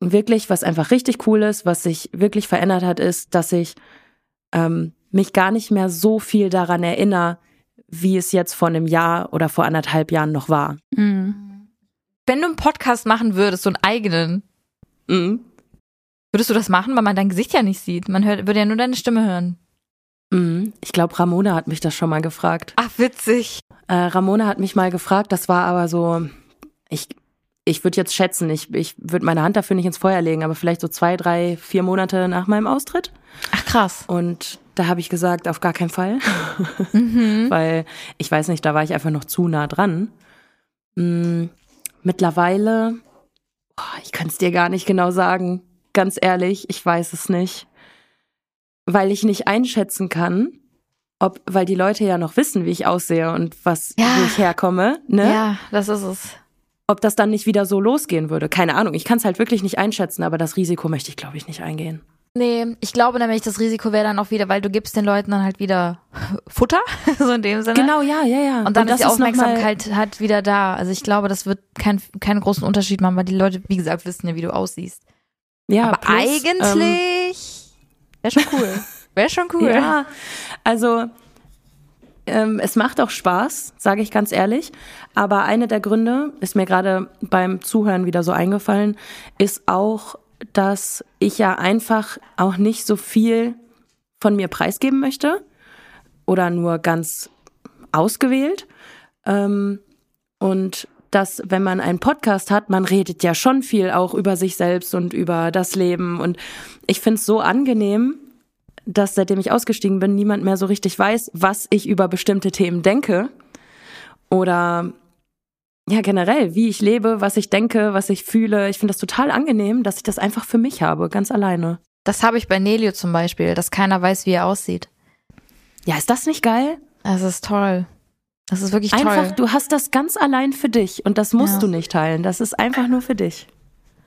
wirklich, was einfach richtig cool ist, was sich wirklich verändert hat, ist, dass ich ähm, mich gar nicht mehr so viel daran erinnere, wie es jetzt vor einem Jahr oder vor anderthalb Jahren noch war. Mhm. Wenn du einen Podcast machen würdest, so einen eigenen, Mhm. würdest du das machen, weil man dein Gesicht ja nicht sieht? Man hört, würde ja nur deine Stimme hören. Mhm. Ich glaube, Ramona hat mich das schon mal gefragt. Ach, witzig. Äh, Ramona hat mich mal gefragt, das war aber so, ich, ich würde jetzt schätzen, ich, ich würde meine Hand dafür nicht ins Feuer legen, aber vielleicht so zwei, drei, vier Monate nach meinem Austritt. Ach krass. Und da habe ich gesagt, auf gar keinen Fall. mhm. Weil ich weiß nicht, da war ich einfach noch zu nah dran. Hm, mittlerweile, oh, ich kann es dir gar nicht genau sagen. Ganz ehrlich, ich weiß es nicht. Weil ich nicht einschätzen kann, ob, weil die Leute ja noch wissen, wie ich aussehe und was, Ja. wo ich herkomme, ne? Ja, das ist es. Ob das dann nicht wieder so losgehen würde. Keine Ahnung. Ich kann es halt wirklich nicht einschätzen, aber das Risiko möchte ich, glaube ich, nicht eingehen. Nee, ich glaube nämlich, das Risiko wäre dann auch wieder, weil du gibst den Leuten dann halt wieder Futter, so in dem Sinne. Genau, ja, ja, ja. Und dann das ist die Aufmerksamkeit halt wieder da. Also ich glaube, das wird kein, keinen großen Unterschied machen, weil die Leute, wie gesagt, wissen ja, wie du aussiehst. ja, Aber plus, eigentlich wäre schon cool. Wäre schon Ähm, cool. Ja, also ähm, es macht auch Spaß, sage ich ganz ehrlich. Aber eine der Gründe, ist mir gerade beim Zuhören wieder so eingefallen, ist auch, dass ich ja einfach auch nicht so viel von mir preisgeben möchte oder nur ganz ausgewählt. Ähm, und dass, wenn man einen Podcast hat, man redet ja schon viel auch über sich selbst und über das Leben. Und ich finde es so angenehm, dass seitdem ich ausgestiegen bin, niemand mehr so richtig weiß, was ich über bestimmte Themen denke. Oder ja, generell, wie ich lebe, was ich denke, was ich fühle. Ich finde das total angenehm, dass ich das einfach für mich habe, ganz alleine. Das habe ich bei Nelio zum Beispiel, dass keiner weiß, wie er aussieht. Ja, ist das nicht geil? Das ist toll. Das ist wirklich Einfach, toll. du hast das ganz allein für dich und das musst Ja. du nicht teilen. Das ist einfach nur für dich.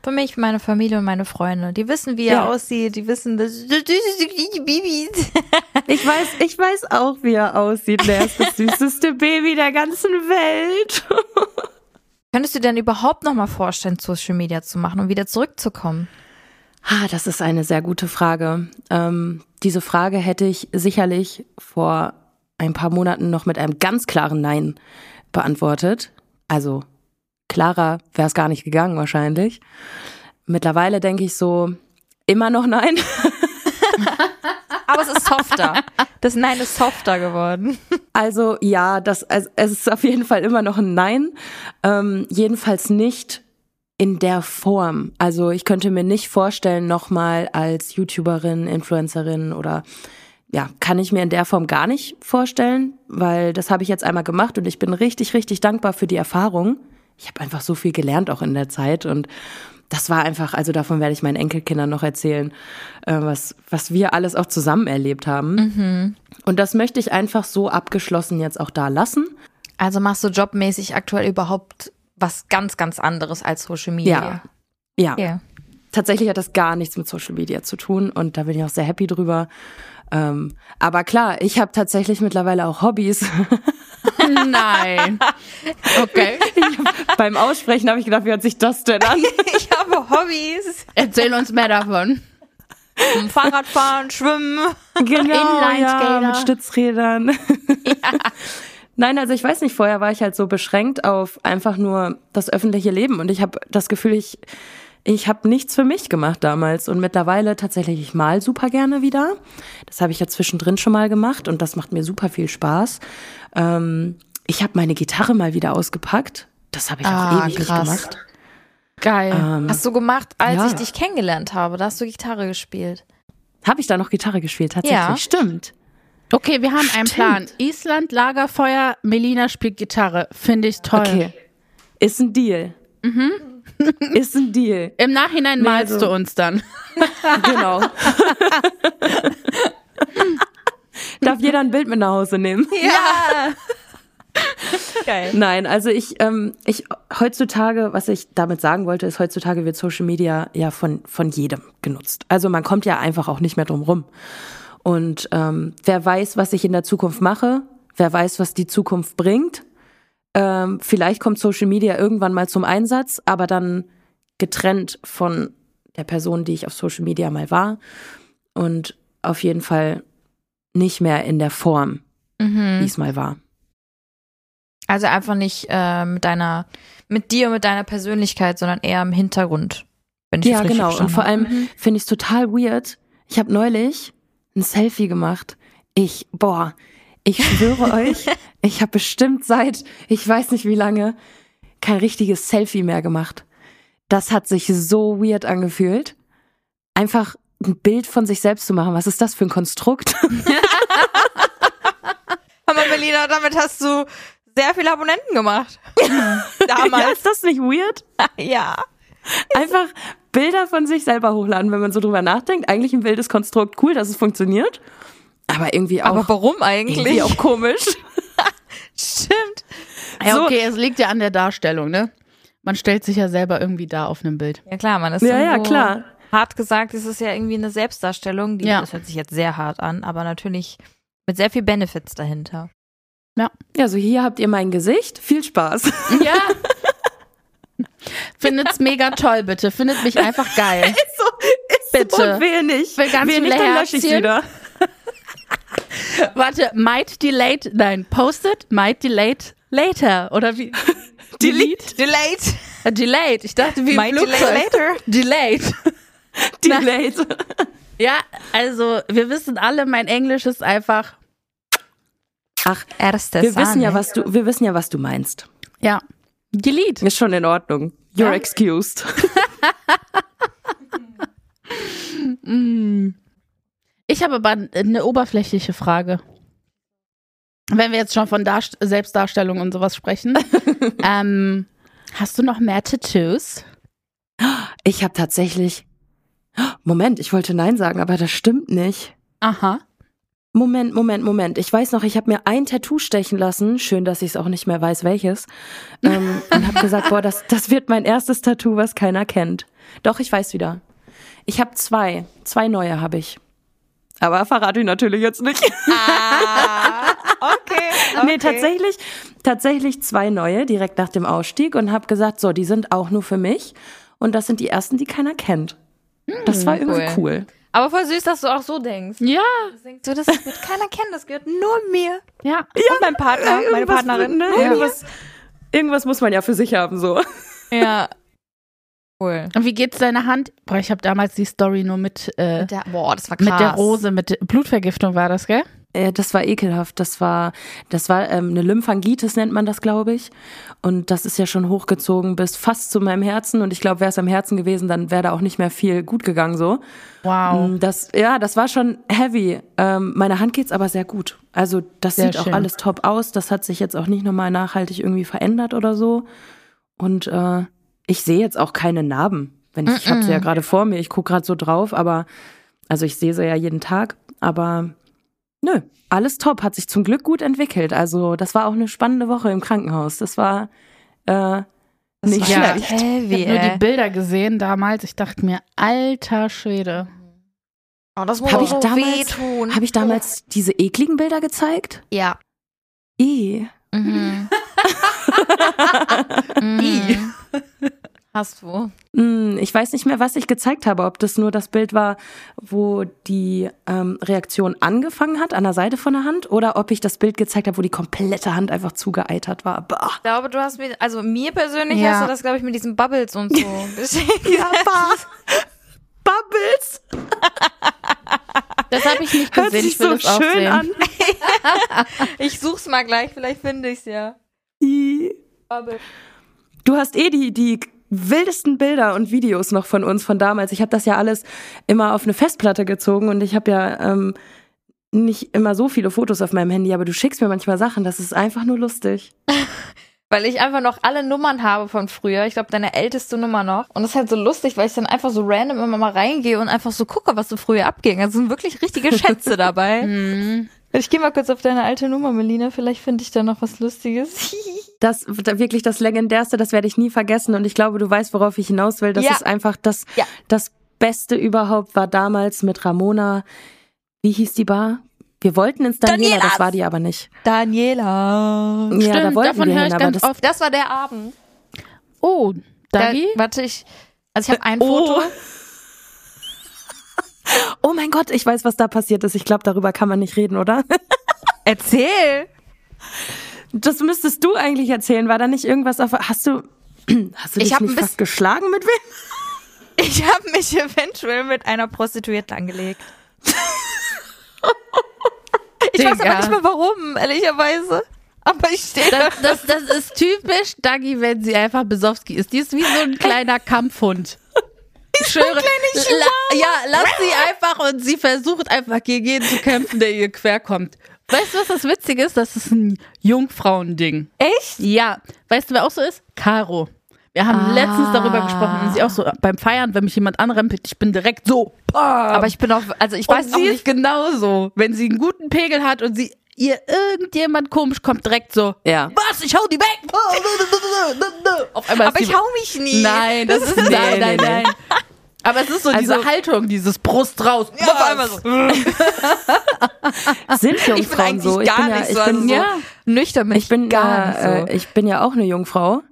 Für mich, meine Familie und meine Freunde. Die wissen, wie er Ja. aussieht. Die wissen, dass Babys. Ich weiß, ich weiß auch, wie er aussieht. Er ist das süßeste Baby der ganzen Welt. Könntest du dir denn überhaupt noch mal vorstellen, Social Media zu machen und wieder zurückzukommen? Ah, das ist eine sehr gute Frage. Ähm, diese Frage hätte ich sicherlich vor ein paar Monaten noch mit einem ganz klaren Nein beantwortet. Also klarer wäre es gar nicht gegangen wahrscheinlich. Mittlerweile denke ich so, immer noch nein. Aber es ist softer. Das Nein ist softer geworden. Also ja, das, also, es ist auf jeden Fall immer noch ein Nein. Ähm, jedenfalls nicht in der Form. Also ich könnte mir nicht vorstellen, nochmal als YouTuberin, Influencerin oder ja, kann ich mir in der Form gar nicht vorstellen, weil das habe ich jetzt einmal gemacht und ich bin richtig, richtig dankbar für die Erfahrung. Ich habe einfach so viel gelernt auch in der Zeit und das war einfach, also davon werde ich meinen Enkelkindern noch erzählen, äh, was, was wir alles auch zusammen erlebt haben. Und das möchte ich einfach so abgeschlossen jetzt auch da lassen. Also machst du jobmäßig aktuell überhaupt was ganz, ganz anderes als Social Media? Ja. Ja. Tatsächlich hat das gar nichts mit Social Media zu tun und da bin ich auch sehr happy drüber. Ähm, aber klar, ich habe tatsächlich mittlerweile auch Hobbys. Nein. Okay. Beim Aussprechen habe ich gedacht, wie hört sich das denn an? Ich habe Hobbys. Erzähl uns mehr davon. Fahrradfahren, Schwimmen. Genau, ja, mit Stützrädern. Nein, also ich weiß nicht, vorher war ich halt so beschränkt auf einfach nur das öffentliche Leben und ich habe das Gefühl, ich ich habe nichts für mich gemacht damals und mittlerweile tatsächlich ich mal super gerne wieder. Das habe ich ja zwischendrin schon mal gemacht und das macht mir super viel Spaß. Ähm, ich habe meine Gitarre mal wieder ausgepackt. Das habe ich auch Ah, ewig krass. nicht gemacht. Geil. Ähm, Hast du gemacht, als Ja. ich dich kennengelernt habe. Da hast du Gitarre gespielt. habe ich da noch Gitarre gespielt? Tatsächlich, Ja. stimmt. Okay, wir haben einen Stimmt. Plan. Island, Lagerfeuer, Melina spielt Gitarre. Finde ich toll. Okay, ist ein Deal. ist ein Deal. Im Nachhinein malst also- du uns dann. Genau. Darf jeder ein Bild mit nach Hause nehmen? Ja. Geil. Nein, also ich, ähm, ich heutzutage, was ich damit sagen wollte, ist, heutzutage wird Social Media ja von, von jedem genutzt. Also man kommt ja einfach auch nicht mehr drum rum. Und ähm, wer weiß, was ich in der Zukunft mache, wer weiß, was die Zukunft bringt. Ähm, vielleicht kommt Social Media irgendwann mal zum Einsatz, aber dann getrennt von der Person, die ich auf Social Media mal war. Und auf jeden Fall nicht mehr in der Form, wie Mhm. es mal war. Also einfach nicht äh, mit deiner, mit dir und mit deiner Persönlichkeit, sondern eher im Hintergrund. Wenn ich Ja, richtig genau. Und vor allem finde ich es total weird. Ich habe neulich ein Selfie gemacht. Ich, boah, ich schwöre euch, ich habe bestimmt seit, ich weiß nicht wie lange, kein richtiges Selfie mehr gemacht. Das hat sich so weird angefühlt. Einfach ein Bild von sich selbst zu machen. Was ist das für ein Konstrukt? Aber Melina, damit hast du sehr viele Abonnenten gemacht. Ja, Damals. ist das nicht weird? ja. Einfach Bilder von sich selber hochladen, wenn man so drüber nachdenkt. Eigentlich ein wildes Konstrukt, cool, dass es funktioniert. Aber irgendwie auch, Aber warum eigentlich? irgendwie auch komisch. Stimmt. Ja, So- okay, es liegt ja an der Darstellung, ne? Man stellt sich ja selber irgendwie da auf einem Bild. Ja klar, man ist Ja, ja, klar. Hart gesagt, ist es ja irgendwie eine Selbstdarstellung, die Ja. das hört sich jetzt sehr hart an, aber natürlich mit sehr viel Benefits dahinter. Ja, so hier habt ihr mein Gesicht. Viel Spaß. Ja. Findet's mega toll, bitte. Findet mich einfach geil. so, ist Bitte. So, und wehe nicht. will ganz wehe viele nicht, dann lösche Herzchen. wieder. Warte, might delayed, nein, posted, might delayed later. Oder wie? Delete. Delayed. Äh, delayed. Ich dachte, wie Might Flugzeug. later. Delayed. Delayed. Ja, also wir wissen alle, mein Englisch ist einfach, Ach, Erste wir wissen ja, was du, wir wissen ja, was du meinst. ja, delete. Ist schon in Ordnung. You're Ja. excused. Ich habe aber eine oberflächliche Frage. Wenn wir jetzt schon von Darst Selbstdarstellung und sowas sprechen. ähm, hast du noch mehr Tattoos? Ich habe tatsächlich. Moment, ich wollte Nein sagen, aber das stimmt nicht. Aha. Moment, Moment, Moment. Ich weiß noch, ich habe mir ein Tattoo stechen lassen. Schön, dass ich es auch nicht mehr weiß, welches. Ähm, und habe gesagt, boah, das, das wird mein erstes Tattoo, was keiner kennt. Doch, ich weiß wieder. Ich habe zwei. Zwei neue habe ich. Aber verrate ich natürlich jetzt nicht. Ah, okay. Nee, tatsächlich, tatsächlich zwei neue direkt nach dem Ausstieg und habe gesagt, so, die sind auch nur für mich. Und das sind die ersten, die keiner kennt. Das war irgendwie cool. cool. Aber voll süß, dass du auch so denkst. Ja, Du denkst so, das wird keiner kennen, das gehört nur mir. ja. Und mein Partner, meine Partnerin. Ne, irgendwas, irgendwas muss man ja für sich haben, so. Ja. Cool. Und wie geht's deiner Hand? Boah, ich habe damals die Story nur mit, äh, Mit der, boah, das war krass. mit der Rose, mit Blutvergiftung war das, gell? Äh, das war ekelhaft. Das war, das war ähm, eine Lymphangitis, nennt man das, glaube ich. Und das ist ja schon hochgezogen bis fast zu meinem Herzen. Und ich glaube, wäre es am Herzen gewesen, dann wäre da auch nicht mehr viel gut gegangen so. Wow. Mm, Das, ja, das war schon heavy. Ähm, meiner Hand geht's aber sehr gut. Also das Sehr sieht schön. auch alles top aus. Das hat sich jetzt auch nicht nochmal nachhaltig irgendwie verändert oder so. Und äh, ich sehe jetzt auch keine Narben. Wenn ich, ich habe sie ja gerade vor mir, ich gucke gerade so drauf, aber also ich sehe sie ja jeden Tag, aber nö, alles top, hat sich zum Glück gut entwickelt. Also das war auch eine spannende Woche im Krankenhaus. Das war äh, nicht war ja schlecht. Heavy, Ich habe nur die Bilder gesehen damals. Ich dachte mir, alter Schwede. Oh, das muss Hab ich so damals- wehtun. Habe ich damals diese ekligen Bilder gezeigt? Ja. I. Mhm. mhm. Hast du. Hm, Ich weiß nicht mehr, was ich gezeigt habe, ob das nur das Bild war, wo die ähm, Reaktion angefangen hat an der Seite von der Hand oder ob ich das Bild gezeigt habe, wo die komplette Hand einfach zugeeitert war. Bah. Ich glaube, du hast mir, also mir persönlich Ja. hast du das, glaube ich, mit diesen Bubbles und so. bisschen Ja, bah. Bubbles. Das habe ich nicht Hört gesehen. sich Ich will so schön sehen. an. Ich such's mal gleich, vielleicht finde ich's ja. I. Du hast eh die, die wildesten Bilder und Videos noch von uns von damals. Ich habe das ja alles immer auf eine Festplatte gezogen und ich habe ja ähm, nicht immer so viele Fotos auf meinem Handy, aber du schickst mir manchmal Sachen, das ist einfach nur lustig. Weil ich einfach noch alle Nummern habe von früher. Ich glaube, deine älteste Nummer noch. Und das ist halt so lustig, weil ich dann einfach so random immer mal reingehe und einfach so gucke, was so früher abging. Also sind wirklich richtige Schätze dabei. Mhm. Ich gehe mal kurz auf deine alte Nummer, Melina. Vielleicht finde ich da noch was Lustiges. Das wirklich das legendärste, das werde ich nie vergessen und ich glaube, du weißt, worauf ich hinaus will. Das Ja. ist einfach das Ja. das Beste überhaupt war damals mit Ramona. Wie hieß die Bar? Wir wollten ins Daniela, Danielas. das war die aber nicht. Daniela. ja, da Stimmt, wollten davon wir höre hin, ich ganz das oft. Das war der Abend. Oh, Dagi? Da, warte, ich. Also ich habe ein Oh. Foto. Oh mein Gott, ich weiß, was da passiert ist. Ich glaube, darüber kann man nicht reden, oder? Erzähl. Das müsstest du eigentlich erzählen. War da nicht irgendwas auf. Hast du. Hast du Ich dich ein nicht fast geschlagen mit wem? Ich habe mich eventuell mit einer Prostituierten angelegt. Ich weiß aber nicht mehr warum, ehrlicherweise. Aber ich stehe da. Das, das, das ist typisch Dagi, wenn sie einfach Besowski ist. Die ist wie so ein kleiner Kampfhund. Ich schwöre, la, ja, lass sie einfach und sie versucht einfach gegen jeden zu kämpfen, der ihr quer kommt. Weißt du, was das Witzige ist? Das ist ein Jungfrauending. Echt? Ja. Weißt du, wer auch so ist? Caro. Wir haben Ah. letztens darüber gesprochen und sie auch so beim Feiern, wenn mich jemand anrempelt, ich bin direkt so. Bam. Aber ich bin auch, also ich und weiß sie auch ist nicht. genauso. Wenn sie einen guten Pegel hat und sie ihr irgendjemand komisch kommt, direkt so. Ja. Was? Ich hau die weg! Auf einmal Aber ist ich hau mich nie. Nein, das, ist nee, nein, nein, nein. Aber es ist so Also- diese Haltung, dieses Brust raus. Ja, auf einmal so. Sind Ich bin Jungfrauen so? Ich gar bin ja, nicht ich so. bin, also so ja. nüchtern bin ich bin gar äh, ich bin ja auch eine Jungfrau.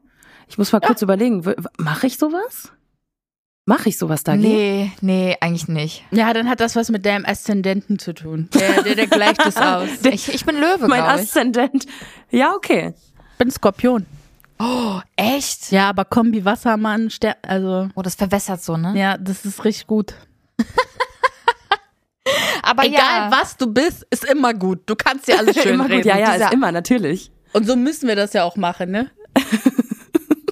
Ich muss mal kurz überlegen, mache ich sowas? Mache ich sowas da? nee, nee, eigentlich nicht. Ja, dann hat das was mit deinem Aszendenten zu tun. Der, der, der gleicht es aus. Ich, ich bin Löwe, Mein. Aszendent. Ja, okay. Ich bin Skorpion. Oh, echt? Ja, aber Kombi Wassermann, Ster also Oh, das verwässert so, ne? ja, das ist richtig gut. Aber Egal ja. was du bist, ist immer gut. Du kannst ja alles schön immer reden. gut. Ja, ja, Dieser- ist immer, natürlich. Und so müssen wir das ja auch machen, ne?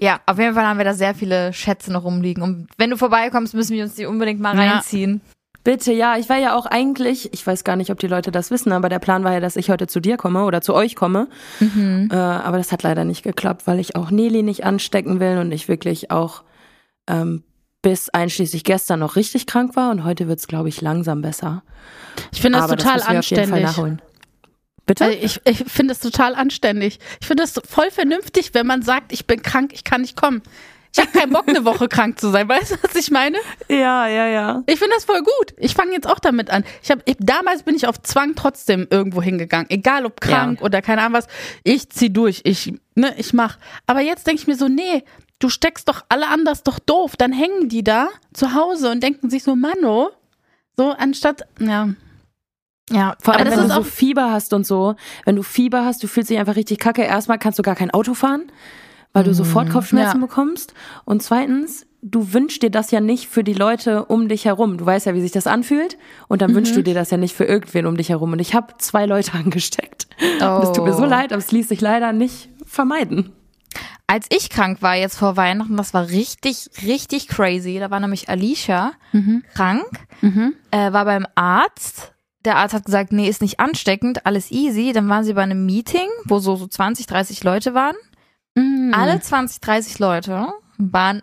Ja, auf jeden Fall haben wir da sehr viele Schätze noch rumliegen. Und wenn du vorbeikommst, müssen wir uns die unbedingt mal Ja. reinziehen. Bitte, ja, ich war ja auch eigentlich, ich weiß gar nicht, ob die Leute das wissen, aber der Plan war ja, dass ich heute zu dir komme oder zu euch komme. Äh, aber das hat leider nicht geklappt, weil ich auch Neli nicht anstecken will und ich wirklich auch ähm, bis einschließlich gestern noch richtig krank war und heute wird's, glaube ich, langsam besser. Ich finde das aber total das anständig. Bitte? Also ich ich finde es total anständig. Ich finde es voll vernünftig, wenn man sagt, ich bin krank, ich kann nicht kommen. Ich habe keinen Bock, eine Woche krank zu sein. Weißt du, was ich meine? ja, ja, ja. Ich finde das voll gut. Ich fange jetzt auch damit an. Ich hab, ich, damals bin ich auf Zwang trotzdem irgendwo hingegangen. Egal ob krank Ja. oder keine Ahnung was. Ich zieh durch. Ich, ne, ich mach. Aber jetzt denke ich mir so, nee, du steckst doch alle anders doch doof. Dann hängen die da zu Hause und denken sich so, Mano. So, anstatt, ja. Ja, Vor allem, das wenn du so auch- Fieber hast und so. Wenn du Fieber hast, du fühlst dich einfach richtig kacke. Erstmal kannst du gar kein Auto fahren, weil du sofort Kopfschmerzen Ja. bekommst. Und zweitens, du wünschst dir das ja nicht für die Leute um dich herum. Du weißt ja, wie sich das anfühlt. Und dann wünschst du dir das ja nicht für irgendwen um dich herum. Und ich habe zwei Leute angesteckt. Und es tut mir so Oh. leid, aber es ließ sich leider nicht vermeiden. Als ich krank war jetzt vor Weihnachten, das war richtig, richtig crazy. Da war nämlich Alicia krank, äh, war beim Arzt. Der Arzt hat gesagt, nee, ist nicht ansteckend, alles easy. Dann waren sie bei einem Meeting, wo so, so 20, 30 Leute waren. Mhm. Alle 20, 30 Leute waren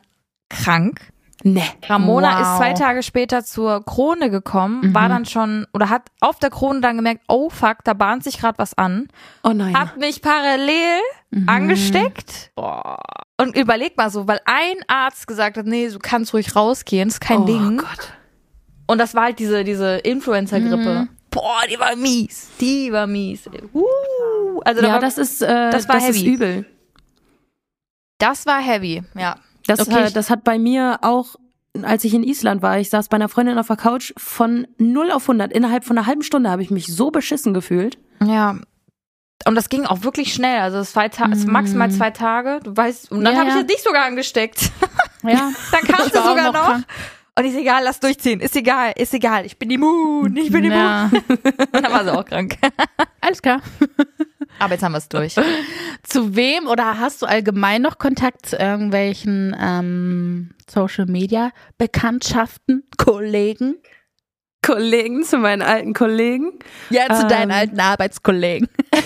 krank. Nee. Ramona Wow. ist zwei Tage später zur Krone gekommen, war dann schon, oder hat auf der Krone dann gemerkt, oh fuck, da bahnt sich gerade was an. Oh nein. Hat mich parallel angesteckt. Und überleg mal so, weil ein Arzt gesagt hat, nee, du kannst ruhig rausgehen, ist kein oh Ding. Gott. Und das war halt diese, diese Influencer-Grippe. Boah, die war mies. Die war mies. Uh, also da Ja, war, das ist, äh, das das, war ist heavy. übel. das war heavy, ja. Das, Okay. äh, das hat bei mir auch, als ich in Island war, ich saß bei einer Freundin auf der Couch von 0 auf 100. Innerhalb von einer halben Stunde habe ich mich so beschissen gefühlt. Ja. Und das ging auch wirklich schnell. Also zwei Ta es maximal zwei Tage. Du weißt, und dann Ja, habe ja. ich dich sogar angesteckt. Ja. Dann kam Ich sie war auch sogar noch. krank. Und ich egal, lass durchziehen. Ist egal, ist egal. Ich bin immun. Ich bin immun. Ja. Und dann war sie auch krank. Alles klar. Aber jetzt haben wir es durch. Zu wem oder hast du allgemein noch Kontakt zu irgendwelchen ähm, Social Media Bekanntschaften, Kollegen? Kollegen, zu meinen alten Kollegen. Ja, zu Ähm. deinen alten Arbeitskollegen.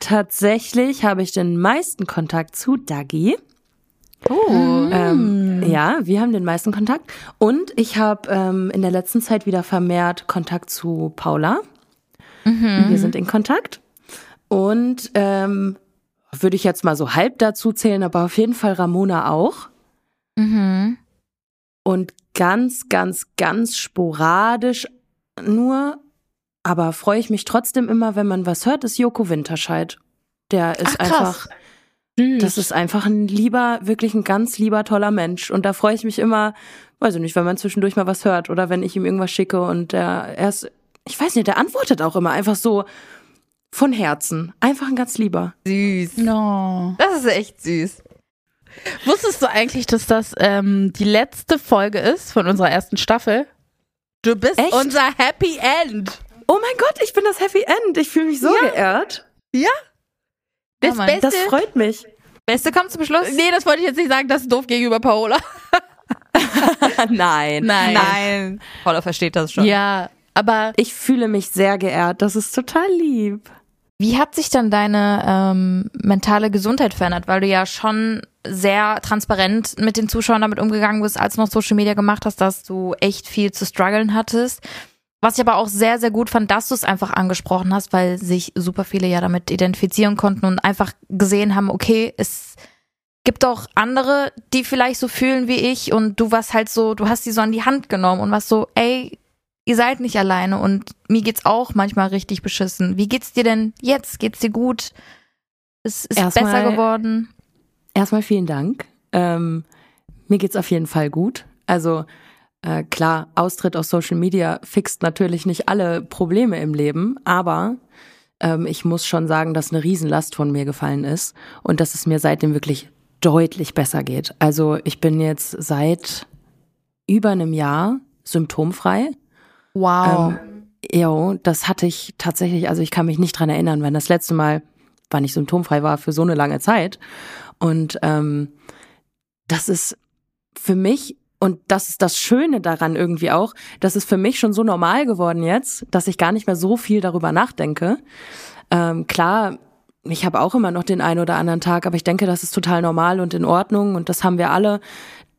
Tatsächlich habe ich den meisten Kontakt zu Dagi. Oh. Ähm, ja, wir haben den meisten Kontakt. Und ich habe ähm, in der letzten Zeit wieder vermehrt Kontakt zu Paula. Wir sind in Kontakt. Und ähm, würde ich jetzt mal so halb dazu zählen, aber auf jeden Fall Ramona auch. Mhm. Und ganz, ganz, ganz sporadisch nur, aber freue ich mich trotzdem immer, wenn man was hört, ist Joko Winterscheid. Der ist Ach, krass. Einfach, das ist einfach ein lieber, wirklich ein ganz lieber, toller Mensch. Und da freue ich mich immer, weiß ich nicht, wenn man zwischendurch mal was hört oder wenn ich ihm irgendwas schicke und der, er ist, ich weiß nicht, der antwortet auch immer einfach so von Herzen. Einfach ein ganz lieber. Süß. No. Das ist echt süß. Wusstest du eigentlich, dass das ähm, die letzte Folge ist von unserer ersten Staffel? Du bist Echt? unser Happy End. Oh mein Gott, ich bin das Happy End. Ich fühle mich so geehrt. Das Mann. Beste. Das freut mich. Beste kommt zum Schluss. nee, das wollte ich jetzt nicht sagen, das ist doof gegenüber Paola. Nein. Nein. Nein. Paula versteht das schon. Ja, aber Ich fühle mich sehr geehrt. Das ist total lieb. Wie hat sich dann deine ähm, mentale Gesundheit verändert? Weil du ja schon sehr transparent mit den Zuschauern damit umgegangen bist, als du noch Social Media gemacht hast, dass du echt viel zu strugglen hattest. Was ich aber auch sehr, sehr gut fand, dass du es einfach angesprochen hast, weil sich super viele ja damit identifizieren konnten und einfach gesehen haben, okay, es gibt auch andere, die vielleicht so fühlen wie ich und du warst halt so, du hast die so an die Hand genommen und warst so, ey, ihr seid nicht alleine und mir geht's auch manchmal richtig beschissen. Wie geht's dir denn jetzt? Geht's dir gut? Es ist Erstmal- besser geworden. Erstmal vielen Dank. Ähm, mir geht's auf jeden Fall gut. Also äh, klar, Austritt aus Social Media fixt natürlich nicht alle Probleme im Leben, aber ähm, ich muss schon sagen, dass eine Riesenlast von mir gefallen ist und dass es mir seitdem wirklich deutlich besser geht. Also ich bin jetzt seit über einem Jahr symptomfrei. Wow. Ähm, jo, das hatte ich tatsächlich, also ich kann mich nicht dran erinnern, wenn das letzte Mal, wann ich symptomfrei war für so eine lange Zeit. Und ähm, das ist für mich, und das ist das Schöne daran irgendwie auch, das ist für mich schon so normal geworden jetzt, dass ich gar nicht mehr so viel darüber nachdenke. Ähm, klar, ich habe auch immer noch den einen oder anderen Tag, aber ich denke, das ist total normal und in Ordnung und das haben wir alle,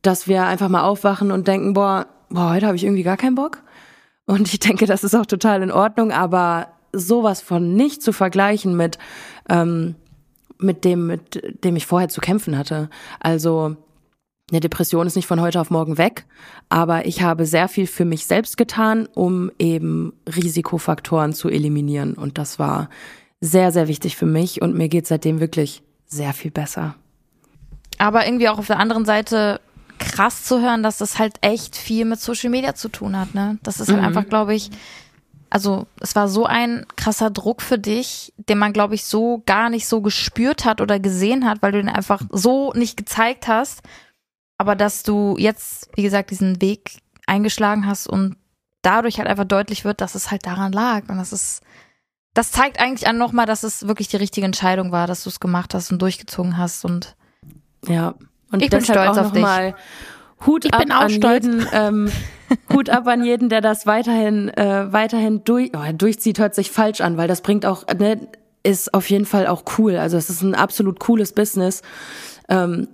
dass wir einfach mal aufwachen und denken, boah, boah heute habe ich irgendwie gar keinen Bock. Und ich denke, das ist auch total in Ordnung, aber sowas von nicht zu vergleichen mit, ähm, mit dem, mit dem ich vorher zu kämpfen hatte. Also eine Depression ist nicht von heute auf morgen weg, aber ich habe sehr viel für mich selbst getan, um eben Risikofaktoren zu eliminieren. Und das war sehr, sehr wichtig für mich und mir geht seitdem wirklich sehr viel besser. Aber irgendwie auch auf der anderen Seite krass zu hören, dass das halt echt viel mit Social Media zu tun hat, ne? Das ist halt Mhm. einfach, glaube ich, also es war so ein krasser Druck für dich, den man, glaube ich, so gar nicht so gespürt hat oder gesehen hat, weil du den einfach so nicht gezeigt hast. Aber dass du jetzt, wie gesagt, diesen Weg eingeschlagen hast und dadurch halt einfach deutlich wird, dass es halt daran lag. Und das ist, das zeigt eigentlich an nochmal, dass es wirklich die richtige Entscheidung war, dass du es gemacht hast und durchgezogen hast und Ja. Und Ich bin stolz auf dich. mal Hut Ich ab bin auch an stolz. jeden, ähm, Hut ab an jeden, der das weiterhin, äh, weiterhin durch, oh, durchzieht, hört sich falsch an, weil das bringt auch, ne, ist auf jeden Fall auch cool. Also es ist ein absolut cooles Business. Ähm,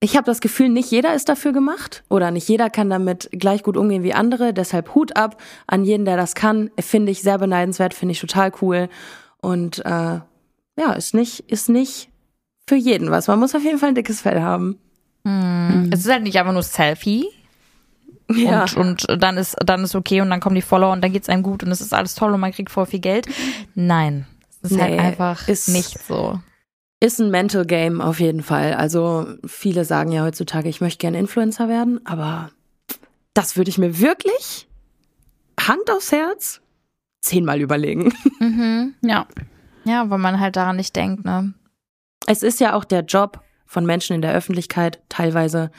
ich habe das Gefühl, nicht jeder ist dafür gemacht oder nicht jeder kann damit gleich gut umgehen wie andere. Deshalb Hut ab an jeden, der das kann. Finde ich sehr beneidenswert, finde ich total cool. Und äh, ja, ist nicht, ist nicht für jeden was. Man muss auf jeden Fall ein dickes Fell haben. Es ist halt nicht einfach nur Selfie Ja. und, und dann ist dann ist okay und dann kommen die Follower und dann geht's einem gut und es ist alles toll und man kriegt voll viel Geld. Nein, es ist halt Nee, einfach ist- nicht so. Ist ein Mental Game auf jeden Fall. Also viele sagen ja heutzutage, ich möchte gerne Influencer werden, aber das würde ich mir wirklich Hand aufs Herz zehnmal überlegen. Mhm. ja. Ja, weil man halt daran nicht denkt, ne? Es ist ja auch der Job von Menschen in der Öffentlichkeit teilweise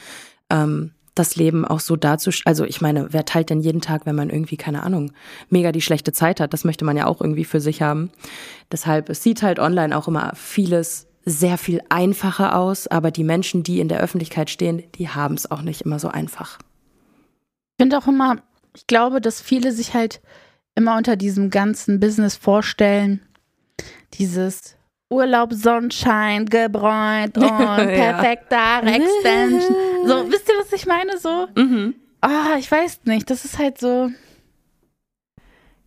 ähm, das Leben auch so darzustellen. Also ich meine, wer teilt denn jeden Tag, wenn man irgendwie, keine Ahnung, mega die schlechte Zeit hat? Das möchte man ja auch irgendwie für sich haben. Deshalb, es sieht halt online auch immer vieles sehr viel einfacher aus, aber die Menschen, die in der Öffentlichkeit stehen, die haben es auch nicht immer so einfach. Ich finde auch immer, ich glaube, dass viele sich halt immer unter diesem ganzen Business vorstellen, dieses Urlaub, Sonnenschein, gebräunt und perfekte Haare Extension. So, wisst ihr, was ich meine? So, Mhm. ah, ich weiß nicht, das ist halt so.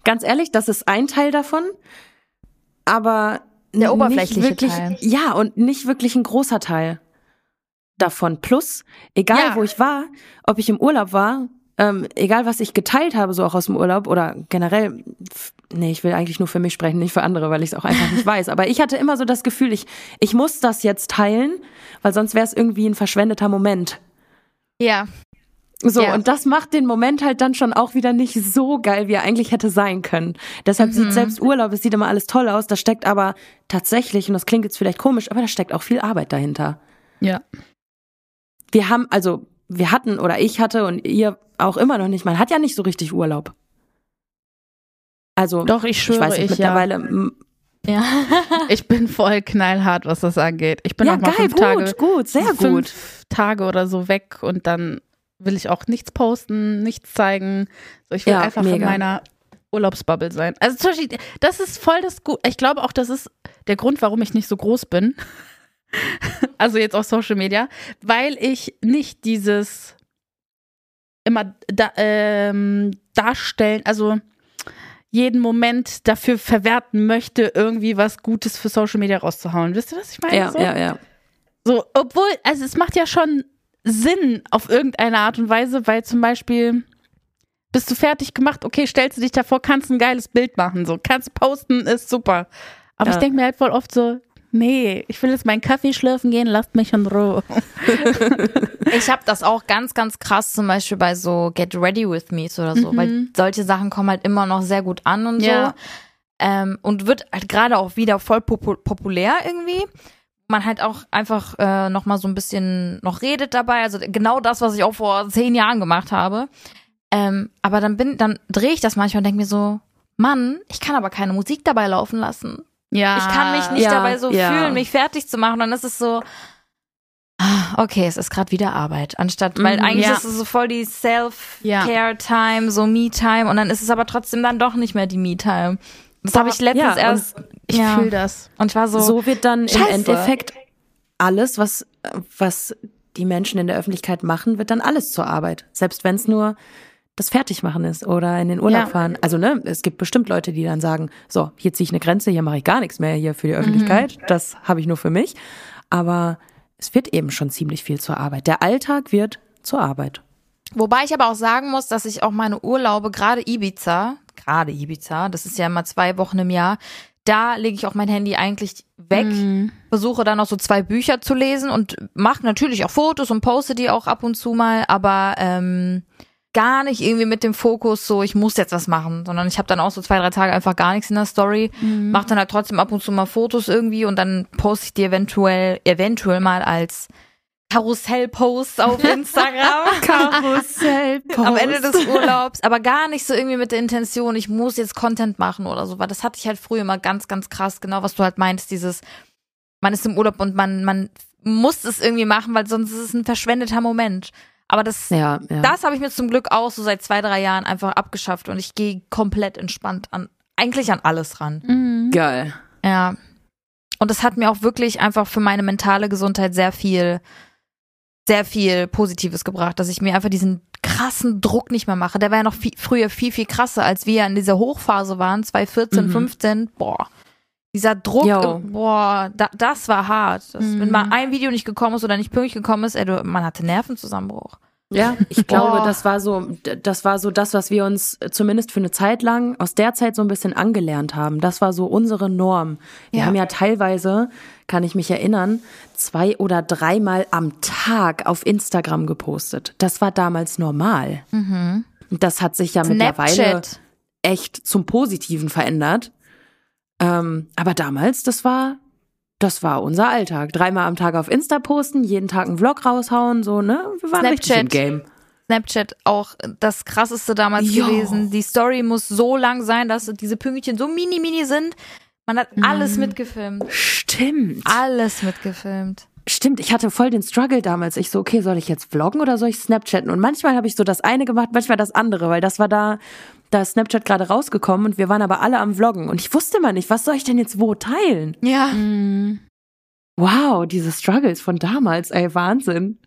Ganz ehrlich, das ist ein Teil davon, aber Der oberflächliche wirklich, Teil. Ja, und nicht wirklich ein großer Teil davon. Plus, egal Ja. wo ich war, ob ich im Urlaub war, ähm, egal was ich geteilt habe, so auch aus dem Urlaub oder generell, nee, ich will eigentlich nur für mich sprechen, nicht für andere, weil ich es auch einfach nicht weiß. Aber ich hatte immer so das Gefühl, ich, ich muss das jetzt teilen, weil sonst wäre es irgendwie ein verschwendeter Moment. Ja. So, Ja. und das macht den Moment halt dann schon auch wieder nicht so geil, wie er eigentlich hätte sein können. Deshalb Mhm. sieht selbst Urlaub, es sieht immer alles toll aus, da steckt aber tatsächlich, und das klingt jetzt vielleicht komisch, aber da steckt auch viel Arbeit dahinter. Ja. Wir haben, also, wir hatten oder ich hatte und ihr auch immer noch nicht, man hat ja nicht so richtig Urlaub. Also, Doch, ich ich schwöre, weiß nicht, ich, ja. mittlerweile, m- Ja. Ich bin voll knallhart, was das angeht. Ich bin ja, auch mal geil, fünf gut, Tage, gut, sehr gut. fünf Tage oder so weg und dann will ich auch nichts posten, nichts zeigen. So, ich will Ja, einfach in mega. meiner Urlaubsbubble sein. Also zum Beispiel, das ist voll das gut. Ich glaube auch, das ist der Grund, warum ich nicht so groß bin. also jetzt auf Social Media, weil ich nicht dieses immer da, ähm, darstellen, also jeden Moment dafür verwerten möchte, irgendwie was Gutes für Social Media rauszuhauen. Wisst ihr, was ich meine? Ja, so? ja, ja. So, obwohl, also es macht ja schon Sinn auf irgendeine Art und Weise, weil zum Beispiel bist du fertig gemacht, okay, stellst du dich davor, kannst ein geiles Bild machen, so, kannst posten, ist super. Aber Ja. ich denke mir halt voll oft so, nee, ich will jetzt meinen Kaffee schlürfen gehen, lasst mich in Ruhe. Ich habe das auch ganz, ganz krass zum Beispiel bei so Get Ready With Me's oder so, weil solche Sachen kommen halt immer noch sehr gut an und Ja. so. Ähm, und wird halt gerade auch wieder voll popu populär irgendwie. Man halt auch einfach äh, noch mal so ein bisschen noch redet dabei. Also genau das, was ich auch vor zehn Jahren gemacht habe. Ähm, aber dann bin, dann drehe ich das manchmal und denke mir so, Mann, ich kann aber keine Musik dabei laufen lassen. Ja. Ich kann mich nicht ja, dabei so ja. fühlen, mich fertig zu machen. Und dann ist es so, ah, okay, es ist gerade wieder Arbeit. Anstatt, weil Mhm, eigentlich ja. ist es so voll die Self-Care-Time, so Me-Time. Und dann ist es aber trotzdem dann doch nicht mehr die Me-Time. Das habe ich letztens ja, erst. Ich ja. fühle das. Und ich war so, So wird dann im Scheiße. Endeffekt alles, was, was die Menschen in der Öffentlichkeit machen, wird dann alles zur Arbeit. Selbst wenn es nur das Fertigmachen ist oder in den Urlaub Ja. fahren. Also ne, es gibt bestimmt Leute, die dann sagen, so, hier ziehe ich eine Grenze, hier mache ich gar nichts mehr hier für die Öffentlichkeit. Das habe ich nur für mich. Aber es wird eben schon ziemlich viel zur Arbeit. Der Alltag wird zur Arbeit. Wobei ich aber auch sagen muss, dass ich auch meine Urlaube, gerade Ibiza, gerade Ibiza, das ist ja immer zwei Wochen im Jahr, da lege ich auch mein Handy eigentlich weg, versuche dann noch so zwei Bücher zu lesen und mache natürlich auch Fotos und poste die auch ab und zu mal, aber ähm, gar nicht irgendwie mit dem Fokus so, ich muss jetzt was machen, sondern ich habe dann auch so zwei, drei Tage einfach gar nichts in der Story, mache dann halt trotzdem ab und zu mal Fotos irgendwie und dann poste ich die eventuell, eventuell mal als Karussell-Post auf Instagram. Karussell. am Ende des Urlaubs, aber gar nicht so irgendwie mit der Intention, ich muss jetzt Content machen oder so, weil das hatte ich halt früher immer ganz, ganz krass, genau was du halt meinst, dieses, man ist im Urlaub und man, man muss es irgendwie machen, weil sonst ist es ein verschwendeter Moment. Aber das, Ja, ja. das habe ich mir zum Glück auch so seit zwei, drei Jahren einfach abgeschafft und ich gehe komplett entspannt an, eigentlich an alles ran. Mhm. Geil. Ja. Und das hat mir auch wirklich einfach für meine mentale Gesundheit sehr viel, sehr viel Positives gebracht, dass ich mir einfach diesen krassen Druck nicht mehr mache. Der war ja noch viel, früher viel, viel krasser, als wir in dieser Hochphase waren, 2014, Mhm. 15. Boah. Dieser Druck, äh, boah, da, das war hart. Das, Wenn mal ein Video nicht gekommen ist oder nicht pünktlich gekommen ist, ey, du, man hatte Nervenzusammenbruch. Ja, ich glaube, das war so, das war so das, was wir uns zumindest für eine Zeit lang aus der Zeit so ein bisschen angelernt haben. Das war so unsere Norm. Wir Ja. haben ja teilweise, kann ich mich erinnern, zwei oder dreimal am Tag auf Instagram gepostet. Das war damals normal. Und Das hat sich ja mittlerweile Snapchat. echt zum Positiven verändert. Ähm, aber damals, das war, das war unser Alltag. Dreimal am Tag auf Insta posten, jeden Tag einen Vlog raushauen, so, ne? Wir waren richtig im Snapchat. Game. Snapchat auch das krasseste damals Jo. gewesen. Die Story muss so lang sein, dass diese Pünktchen so mini mini sind. Man hat alles mitgefilmt. Stimmt. Alles mitgefilmt. Stimmt, ich hatte voll den Struggle damals. Ich so, okay, soll ich jetzt vloggen oder soll ich Snapchatten? Und manchmal habe ich so das eine gemacht, manchmal das andere, weil das war da, da ist Snapchat gerade rausgekommen und wir waren aber alle am Vloggen. Und ich wusste mal nicht, was soll ich denn jetzt wo teilen? Ja. Mhm. Wow, diese Struggles von damals, ey, Wahnsinn.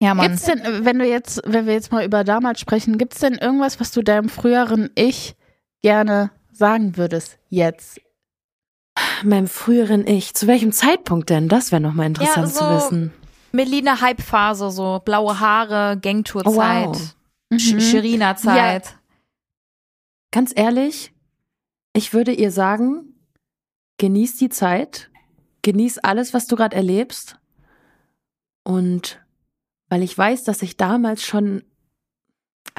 Ja, Mann. Gibt's denn, wenn du jetzt, wenn wir jetzt mal über damals sprechen, gibt's denn irgendwas, was du deinem früheren Ich gerne sagen würdest jetzt? Meinem früheren Ich, zu welchem Zeitpunkt denn? Das wäre nochmal interessant Ja, zu so- wissen. Melina Hype-Phase, so blaue Haare, Gangtour-Zeit, Oh, wow. Mhm. Sherina-Zeit. Ganz ehrlich, ich würde ihr sagen, genieß die Zeit, genieß alles, was du gerade erlebst. Und weil ich weiß, dass ich damals schon,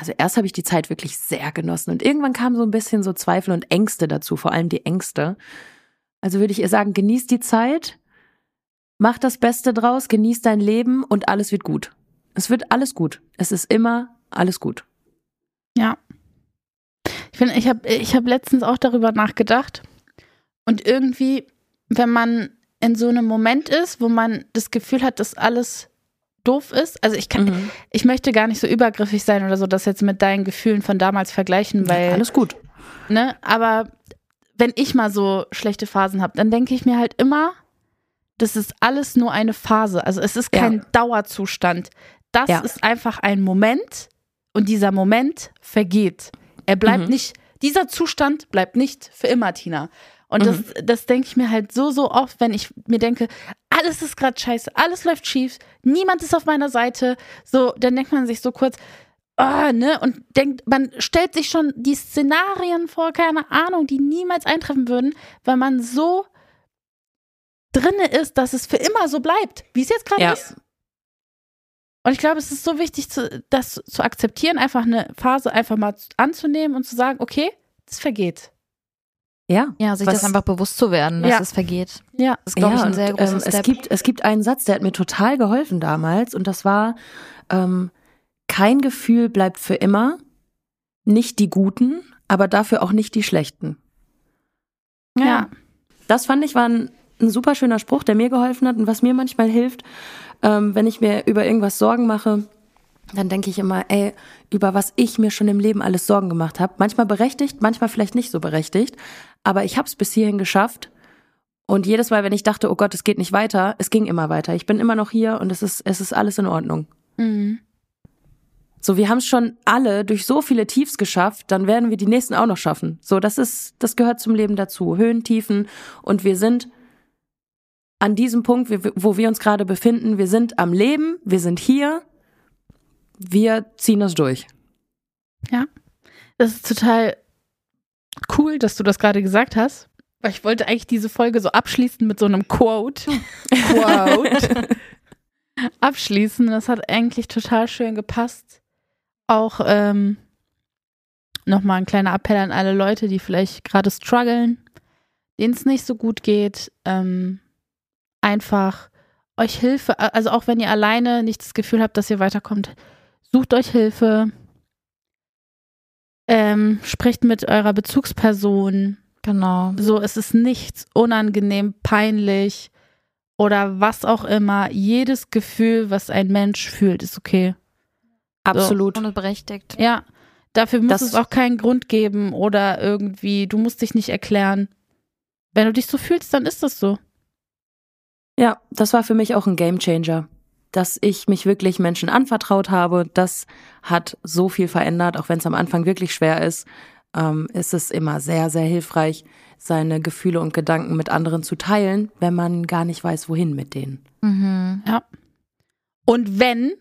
also erst habe ich die Zeit wirklich sehr genossen und irgendwann kamen so ein bisschen so Zweifel und Ängste dazu, vor allem die Ängste. Also würde ich ihr sagen, genieß die Zeit, mach das Beste draus, genieß dein Leben und alles wird gut. Es wird alles gut. Es ist immer alles gut. Ja. Ich finde, ich habe ich hab letztens auch darüber nachgedacht. Und irgendwie, wenn man in so einem Moment ist, wo man das Gefühl hat, dass alles doof ist. Also ich kann, Mhm. ich möchte gar nicht so übergriffig sein oder so, das jetzt mit deinen Gefühlen von damals vergleichen, weil, Alles gut. ne, aber wenn ich mal so schlechte Phasen habe, dann denke ich mir halt immer, das ist alles nur eine Phase. Also es ist kein Ja. Dauerzustand. Das Ja. ist einfach ein Moment und dieser Moment vergeht. Er bleibt Mhm. nicht, dieser Zustand bleibt nicht für immer, Tina. Und das, das denke ich mir halt so, so oft, wenn ich mir denke, alles ist gerade scheiße, alles läuft schief, niemand ist auf meiner Seite. So, dann denkt man sich so kurz, ah, ne, und denkt, man stellt sich schon die Szenarien vor, keine Ahnung, die niemals eintreffen würden, weil man so drinne ist, dass es für immer so bleibt, wie es jetzt gerade Ja. ist. Und ich glaube, es ist so wichtig, zu, das zu akzeptieren, einfach eine Phase einfach mal anzunehmen und zu sagen, okay, das vergeht. Ja. Ja, sich das einfach bewusst zu werden, dass Ja. es vergeht. Ja. Das ist, glaube ich, ja, ein sehr und, großer ähm, Step. es gibt es gibt einen Satz, der hat mir total geholfen damals und das war ähm, kein Gefühl bleibt für immer, nicht die guten, aber dafür auch nicht die schlechten. Ja. Das fand ich war ein, ein super schöner Spruch, der mir geholfen hat und was mir manchmal hilft, ähm, wenn ich mir über irgendwas Sorgen mache, dann denke ich immer, ey, über was ich mir schon im Leben alles Sorgen gemacht habe. Manchmal berechtigt, manchmal vielleicht nicht so berechtigt, aber ich habe es bis hierhin geschafft. Und jedes Mal, wenn ich dachte, oh Gott, es geht nicht weiter, es ging immer weiter. Ich bin immer noch hier und es ist, es ist alles in Ordnung. Mhm. So, wir haben es schon alle durch so viele Tiefs geschafft, dann werden wir die nächsten auch noch schaffen. So, das ist, das gehört zum Leben dazu. Höhen, Tiefen. Und wir sind an diesem Punkt, wo wir uns gerade befinden. Wir sind am Leben, wir sind hier. Wir ziehen das durch. Das ist total cool, dass du das gerade gesagt hast. Weil ich wollte eigentlich diese Folge so abschließen mit so einem Quote. Quote. abschließen. Das hat eigentlich total schön gepasst. Auch ähm, nochmal ein kleiner Appell an alle Leute, die vielleicht gerade strugglen, denen es nicht so gut geht. Ähm, einfach euch Hilfe, also auch wenn ihr alleine nicht das Gefühl habt, dass ihr weiterkommt, sucht euch Hilfe. Ähm, sprecht mit eurer Bezugsperson. genau. So, es ist nichts unangenehm, peinlich oder was auch immer. Jedes Gefühl, was ein Mensch fühlt, ist okay. Absolut. Und berechtigt. Ja, dafür muss Das- es auch keinen Grund geben oder irgendwie, du musst dich nicht erklären. Wenn du dich so fühlst, dann ist das so. Ja, das war für mich auch ein Gamechanger, Dass ich mich wirklich Menschen anvertraut habe, das hat so viel verändert, auch wenn es am Anfang wirklich schwer ist. Ähm, ist es immer sehr, sehr hilfreich, seine Gefühle und Gedanken mit anderen zu teilen, wenn man gar nicht weiß, wohin mit denen. Mhm. Ja. Und wenn,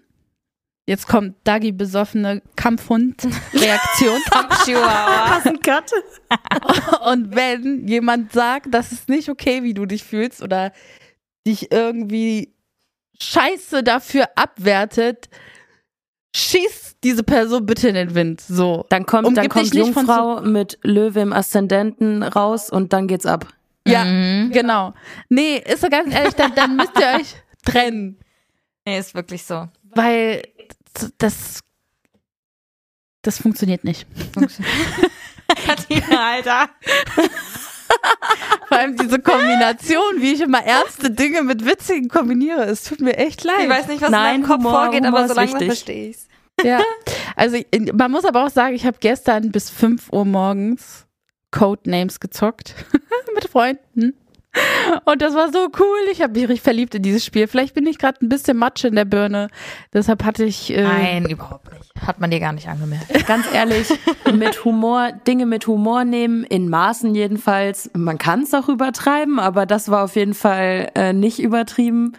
jetzt kommt Dagi besoffene Kampfhund-Reaktion. Cut. Und wenn jemand sagt, das ist nicht okay, wie du dich fühlst oder dich irgendwie scheiße dafür abwertet, schieß diese Person bitte in den Wind. So. Dann kommt, dann Umgib dich kommt Jungfrau mit Löwe im Aszendenten raus und dann geht's ab. Ja, Mhm. genau. Nee, ist so ganz ehrlich, dann, dann müsst ihr euch trennen. Nee, ist wirklich so. Weil das, das funktioniert nicht. Tina, Alter. Vor allem diese Kombination, wie ich immer ernste Dinge mit witzigen kombiniere, es tut mir echt leid. Ich weiß nicht, was Nein, in deinem Kopf Humor- vorgeht, Humor aber so langsam verstehe ich's. Ja, also man muss aber auch sagen, ich habe gestern bis 5 Uhr morgens Codenames gezockt mit Freunden. Und das war so cool. Ich habe mich richtig verliebt in dieses Spiel. Vielleicht bin ich gerade ein bisschen Matsche in der Birne. Deshalb hatte ich. Äh, Nein, überhaupt nicht. Hat man dir gar nicht angemerkt. Ganz ehrlich, mit Humor, Dinge mit Humor nehmen, in Maßen jedenfalls. Man kann es auch übertreiben, aber das war auf jeden Fall äh, nicht übertrieben.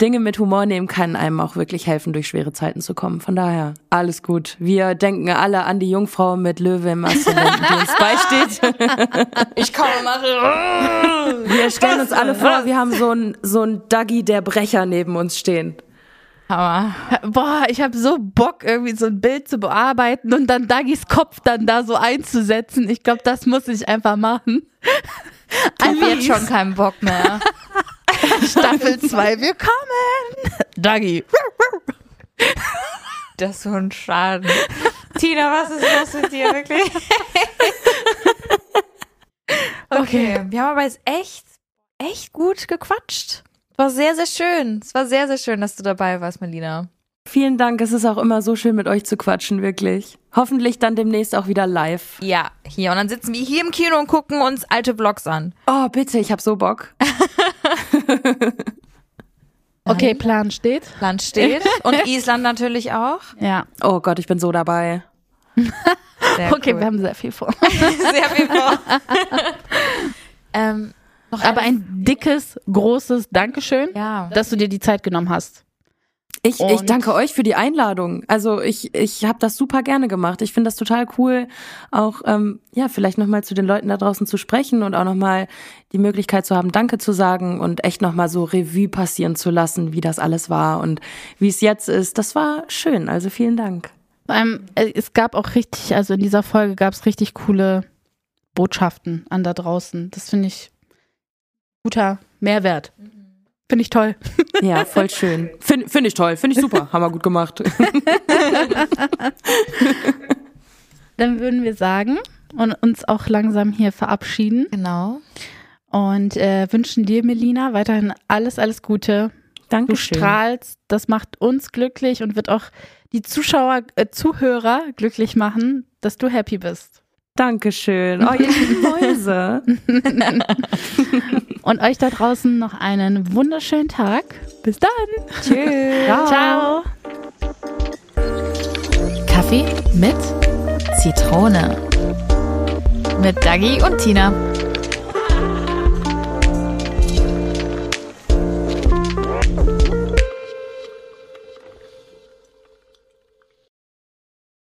Dinge mit Humor nehmen kann einem auch wirklich helfen, durch schwere Zeiten zu kommen. Von daher, alles gut. Wir denken alle an die Jungfrau mit Löwe im Aszendenten, die uns beisteht. Ich komme mal. Wir stellen uns alle vor, wir haben so einen so einen Duggy der Brecher neben uns stehen. Aber Boah, ich habe so Bock, irgendwie so ein Bild zu bearbeiten und dann Dagis Kopf dann da so einzusetzen. Ich glaube, das muss ich einfach machen. ich habe jetzt schon keinen Bock mehr. Staffel 2, wir kommen. Dagi. Das ist so ein Schaden. Tina, was ist los mit dir, wirklich? okay, wir haben aber jetzt echt, echt gut gequatscht. War sehr, sehr schön. Es war sehr, sehr schön, dass du dabei warst, Melina. Vielen Dank. Es ist auch immer so schön, mit euch zu quatschen, wirklich. Hoffentlich dann demnächst auch wieder live. Ja, hier. Und dann sitzen wir hier im Kino und gucken uns alte Vlogs an. Oh, bitte, ich hab so Bock. Okay, Plan steht. Land steht. Und Island natürlich auch. Ja. Oh Gott, ich bin so dabei. Sehr Okay, cool. wir haben sehr viel vor. sehr viel vor. ähm, noch Aber ein dickes, großes Dankeschön, Ja. dass du dir die Zeit genommen hast. Ich, ich danke euch für die Einladung. Also ich, ich habe das super gerne gemacht. Ich finde das total cool, auch ähm, ja vielleicht nochmal zu den Leuten da draußen zu sprechen und auch nochmal die Möglichkeit zu haben, Danke zu sagen und echt nochmal so Revue passieren zu lassen, wie das alles war und wie es jetzt ist. Das war schön. Also vielen Dank. Vor allem, äh, es gab auch richtig, also in dieser Folge gab es richtig coole Botschaften an da draußen. Das finde ich guter Mehrwert. Finde ich toll. Ja, voll schön. Finde find ich toll. Finde ich super. Haben wir gut gemacht. Dann würden wir sagen und uns auch langsam hier verabschieden Genau. und äh, wünschen dir, Melina, weiterhin alles, alles Gute. Du Dankeschön. strahlst, das macht uns glücklich und wird auch die Zuschauer, äh, Zuhörer glücklich machen, dass du happy bist. Dankeschön. Oh, ihr Mäuse. Und euch da draußen noch einen wunderschönen Tag. Bis dann. Tschüss. Ciao. Kaffee mit Zitrone. Mit Dagi und Tina.